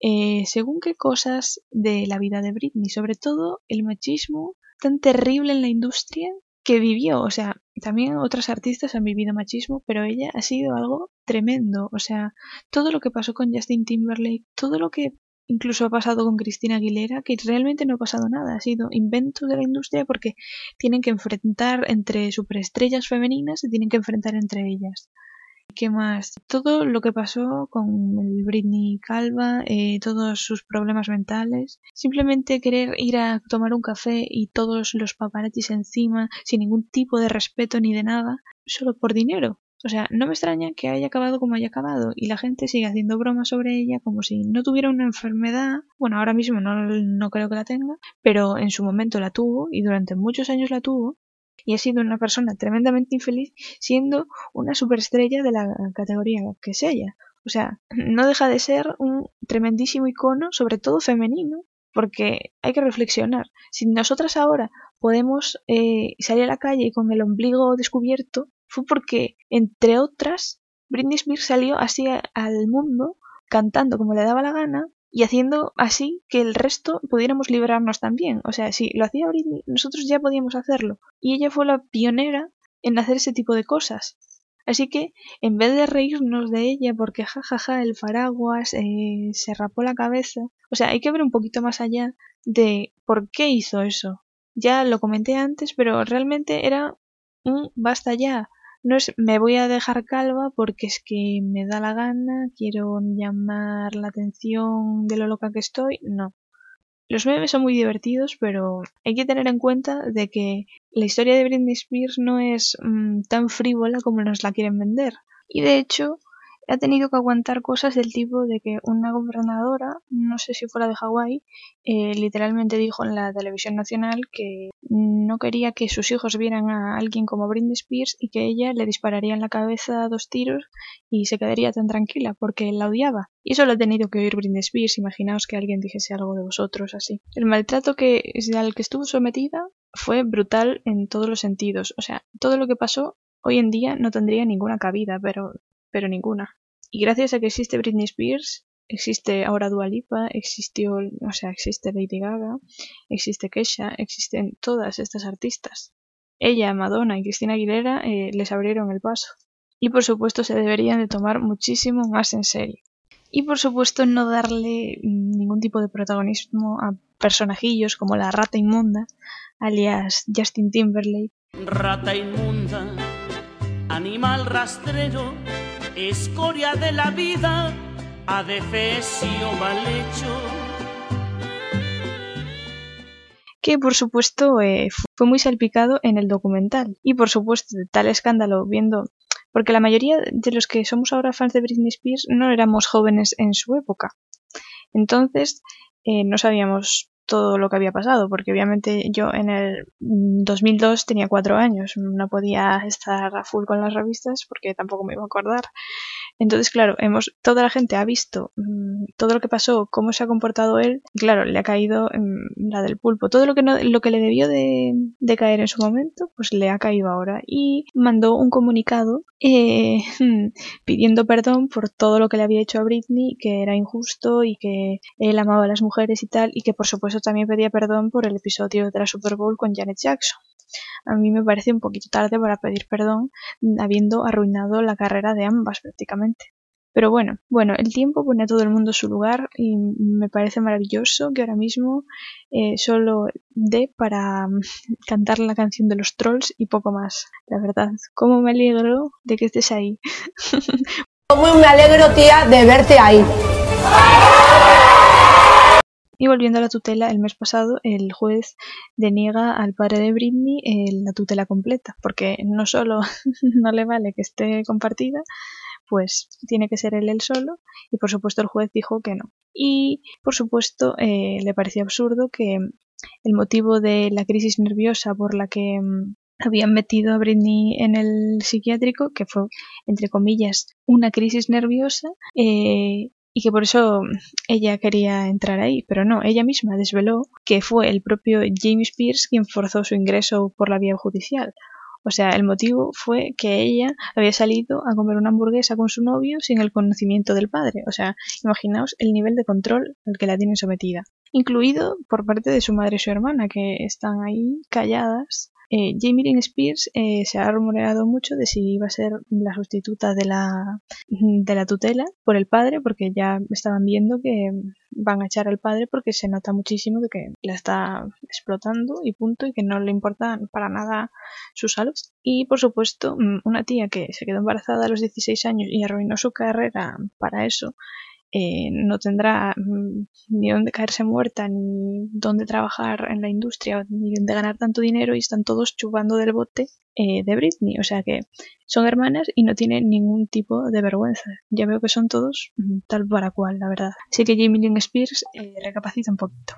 eh, según qué cosas de la vida de Britney, sobre todo el machismo tan terrible en la industria que vivió. O sea, también otras artistas han vivido machismo, pero ella ha sido algo tremendo. O sea, todo lo que pasó con Justin Timberlake, todo lo que incluso ha pasado con Cristina Aguilera, que realmente no ha pasado nada, ha sido invento de la industria porque tienen que enfrentar entre superestrellas femeninas, se tienen que enfrentar entre ellas. ¿Qué más? Todo lo que pasó con el Britney Calva, eh, todos sus problemas mentales, simplemente querer ir a tomar un café y todos los paparazzis encima, sin ningún tipo de respeto ni de nada, solo por dinero. O sea, no me extraña que haya acabado como haya acabado y la gente sigue haciendo bromas sobre ella como si no tuviera una enfermedad. Bueno, ahora mismo no, no creo que la tenga, pero en su momento la tuvo y durante muchos años la tuvo y ha sido una persona tremendamente infeliz siendo una superestrella de la categoría que es ella. O sea, no deja de ser un tremendísimo icono, sobre todo femenino, porque hay que reflexionar. Si nosotras ahora podemos eh, salir a la calle con el ombligo descubierto, fue porque, entre otras, Britney Spears salió así al mundo cantando como le daba la gana y haciendo así que el resto pudiéramos liberarnos también. O sea, si lo hacía Britney, nosotros ya podíamos hacerlo. Y ella fue la pionera en hacer ese tipo de cosas. Así que, en vez de reírnos de ella porque jajaja el paraguas eh, se rapó la cabeza, o sea, hay que ver un poquito más allá de por qué hizo eso. Ya lo comenté antes, pero realmente era un basta ya. No es me voy a dejar calva porque es que me da la gana, quiero llamar la atención de lo loca que estoy. No. Los memes son muy divertidos, pero hay que tener en cuenta de que la historia de Britney Spears no es mm, tan frívola como nos la quieren vender. Y de hecho, ha tenido que aguantar cosas del tipo de que una gobernadora, no sé si fuera de Hawái, eh, literalmente dijo en la televisión nacional que no quería que sus hijos vieran a alguien como Britney Spears y que ella le dispararía en la cabeza dos tiros y se quedaría tan tranquila porque la odiaba. Y eso lo ha tenido que oír Britney Spears, imaginaos que alguien dijese algo de vosotros así. El maltrato que, al que estuvo sometida fue brutal en todos los sentidos. O sea, todo lo que pasó hoy en día no tendría ninguna cabida, pero, pero ninguna. Y gracias a que existe Britney Spears, existe ahora Dua Lipa, existió, o sea, existe Lady Gaga, existe Kesha, existen todas estas artistas. Ella, Madonna y Cristina Aguilera eh, les abrieron el paso. Y por supuesto se deberían de tomar muchísimo más en serio. Y por supuesto no darle mm, ningún tipo de protagonismo a personajillos como la rata inmunda, alias Justin Timberlake, Rata inmunda, animal rastrero, escoria de la vida, adefesio mal hecho. que por supuesto eh, fue muy salpicado en el documental. Y por supuesto, de tal escándalo viendo, porque la mayoría de los que somos ahora fans de Britney Spears no éramos jóvenes en su época. Entonces, eh, no sabíamos todo lo que había pasado, porque obviamente yo en el 2002 tenía cuatro años, no podía estar a full con las revistas porque tampoco me iba a acordar. Entonces, claro, hemos, toda la gente ha visto mmm, todo lo que pasó, cómo se ha comportado él, y claro, le ha caído mmm, la del pulpo. Todo lo que, no, lo que le debió de, de, caer en su momento, pues le ha caído ahora. Y mandó un comunicado eh, pidiendo perdón por todo lo que le había hecho a Britney, que era injusto y que él amaba a las mujeres y tal, y que por supuesto también pedía perdón por el episodio de la Super Bowl con Janet Jackson a mí me parece un poquito tarde para pedir perdón, habiendo arruinado la carrera de ambas prácticamente. Pero bueno, bueno, el tiempo pone a todo el mundo su lugar y me parece maravilloso que ahora mismo eh, solo dé para um, cantar la canción de los trolls y poco más. La verdad, cómo me alegro de que estés ahí. Cómo me alegro, tía, de verte ahí. Y volviendo a la tutela, el mes pasado el juez deniega al padre de Britney eh, la tutela completa, porque no solo no le vale que esté compartida, pues tiene que ser él el solo, y por supuesto el juez dijo que no. Y por supuesto eh, le pareció absurdo que el motivo de la crisis nerviosa por la que mm, habían metido a Britney en el psiquiátrico, que fue, entre comillas, una crisis nerviosa, eh, y que por eso ella quería entrar ahí, pero no, ella misma desveló que fue el propio James Pierce quien forzó su ingreso por la vía judicial. O sea, el motivo fue que ella había salido a comer una hamburguesa con su novio sin el conocimiento del padre. O sea, imaginaos el nivel de control al que la tienen sometida. Incluido por parte de su madre y su hermana, que están ahí calladas Eh, Jamie Lynn Spears eh, se ha rumoreado mucho de si iba a ser la sustituta de la, de la tutela por el padre, porque ya estaban viendo que van a echar al padre porque se nota muchísimo de que la está explotando y punto, y que no le importa para nada su salud. Y por supuesto, mm, una tía que se quedó embarazada a los 16 años y arruinó su carrera para eso, eh, no tendrá mm, ni dónde caerse muerta, ni dónde trabajar en la industria, ni dónde ganar tanto dinero y están todos chupando del bote eh, de Britney. O sea que son hermanas y no tienen ningún tipo de vergüenza. Ya veo que son todos mm, tal para cual, la verdad. Así que Jamie Lynn Spears eh, recapacita un poquito.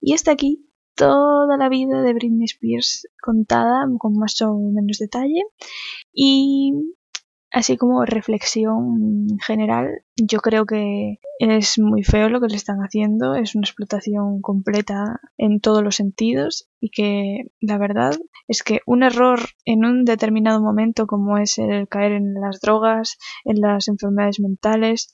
Y hasta aquí toda la vida de Britney Spears contada con más o menos detalle. Y así como reflexión general, yo creo que es muy feo lo que le están haciendo, es una explotación completa en todos los sentidos y que la verdad es que un error en un determinado momento como es el caer en las drogas, en las enfermedades mentales,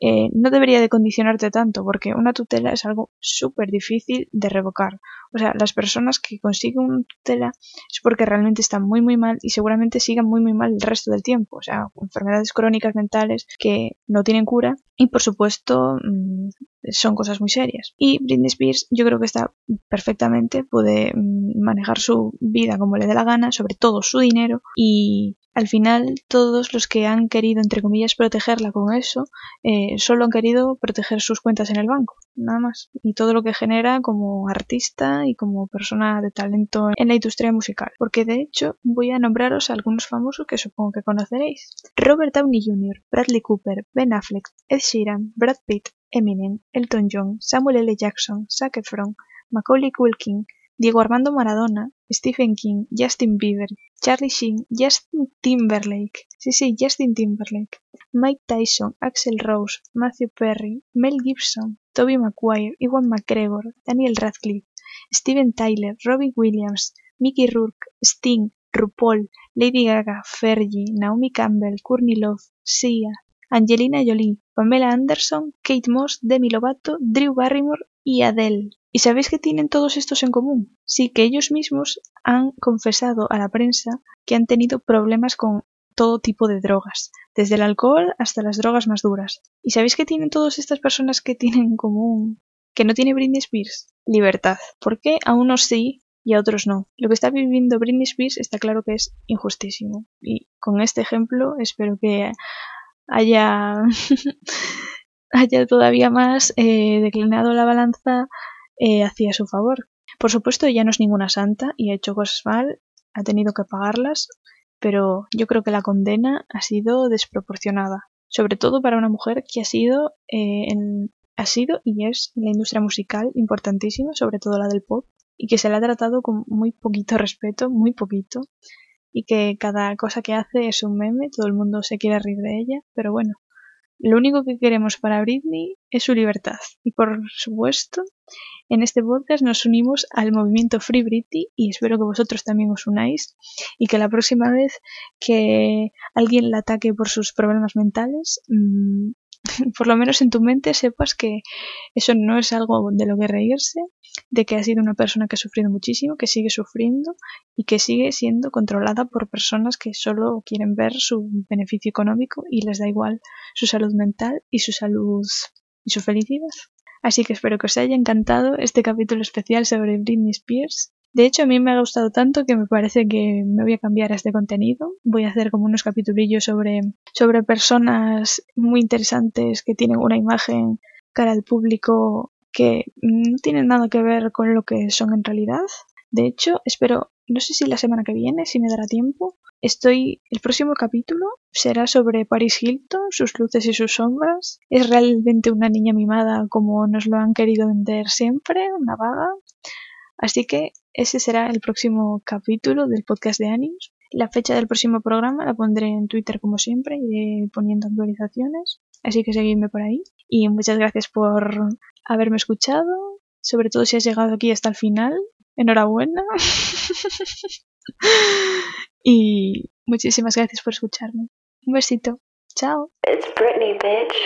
eh, no debería de condicionarte tanto porque una tutela es algo súper difícil de revocar. O sea, las personas que consiguen una tutela es porque realmente están muy muy mal y seguramente sigan muy muy mal el resto del tiempo. O sea, enfermedades crónicas mentales que no tienen cura y por supuesto mm, son cosas muy serias. Y Britney Spears yo creo que está perfectamente, puede mm, manejar su vida como le dé la gana, sobre todo su dinero y al final todos los que han querido, entre comillas, protegerla con eso, eh, solo han querido proteger sus cuentas en el banco, nada más. Y todo lo que genera como artista y como persona de talento en la industria musical. Porque de hecho voy a nombraros a algunos famosos que supongo que conoceréis. Robert Downey Jr., Bradley Cooper, Ben Affleck, Ed Sheeran, Brad Pitt, Eminem, Elton John, Samuel L. Jackson, Zac Efron, Macaulay Culkin, Diego Armando Maradona, Stephen King, Justin Bieber, Charlie Sheen, Justin Timberlake, sí, sí, Justin Timberlake, Mike Tyson, Axel Rose, Matthew Perry, Mel Gibson, Tobey Maguire, Iwan McGregor, Daniel Radcliffe, Steven Tyler, Robbie Williams, Mickey Rourke, Sting, RuPaul, Lady Gaga, Fergie, Naomi Campbell, Courtney Love, Sia, Angelina Jolie, Pamela Anderson, Kate Moss, Demi Lovato, Drew Barrymore y Adele. ¿Y sabéis qué tienen todos estos en común? Sí, que ellos mismos han confesado a la prensa que han tenido problemas con todo tipo de drogas, desde el alcohol hasta las drogas más duras. ¿Y sabéis qué tienen todas estas personas que tienen en común? Que no tiene Britney Spears. Libertad. ¿Por qué a unos sí y a otros no? Lo que está viviendo Britney Spears está claro que es injustísimo. Y con este ejemplo espero que haya, haya todavía más eh, declinado la balanza eh, hacia su favor. Por supuesto, ella no es ninguna santa y ha hecho cosas mal, ha tenido que pagarlas, pero yo creo que la condena ha sido desproporcionada, sobre todo para una mujer que ha sido, eh, en- ha sido y es la industria musical importantísima, sobre todo la del pop, y que se le ha tratado con muy poquito respeto, muy poquito, y que cada cosa que hace es un meme, todo el mundo se quiere reír de ella, pero bueno, lo único que queremos para Britney es su libertad. Y por supuesto, en este podcast nos unimos al movimiento Free Britney y espero que vosotros también os unáis y que la próxima vez que alguien la ataque por sus problemas mentales, mm, por lo menos en tu mente sepas que eso no es algo de lo que reírse, de que ha sido una persona que ha sufrido muchísimo, que sigue sufriendo y que sigue siendo controlada por personas que solo quieren ver su beneficio económico y les da igual su salud mental y su salud y su felicidad. Así que espero que os haya encantado este capítulo especial sobre Britney Spears. De hecho, a mí me ha gustado tanto que me parece que me voy a cambiar este contenido. Voy a hacer como unos capitulillos sobre, sobre personas muy interesantes que tienen una imagen cara al público que no tienen nada que ver con lo que son en realidad. De hecho, espero, no sé si la semana que viene, si me dará tiempo, estoy, el próximo capítulo será sobre Paris Hilton, sus luces y sus sombras. Es realmente una niña mimada como nos lo han querido vender siempre, una vaga. Así que ese será el próximo capítulo del podcast de Animus. La fecha del próximo programa la pondré en Twitter como siempre, iré poniendo actualizaciones. así que seguidme por ahí. Y muchas gracias por haberme escuchado, sobre todo si has llegado aquí hasta el final. Enhorabuena. y muchísimas gracias por escucharme. Un besito. Chao. It's Britney, bitch.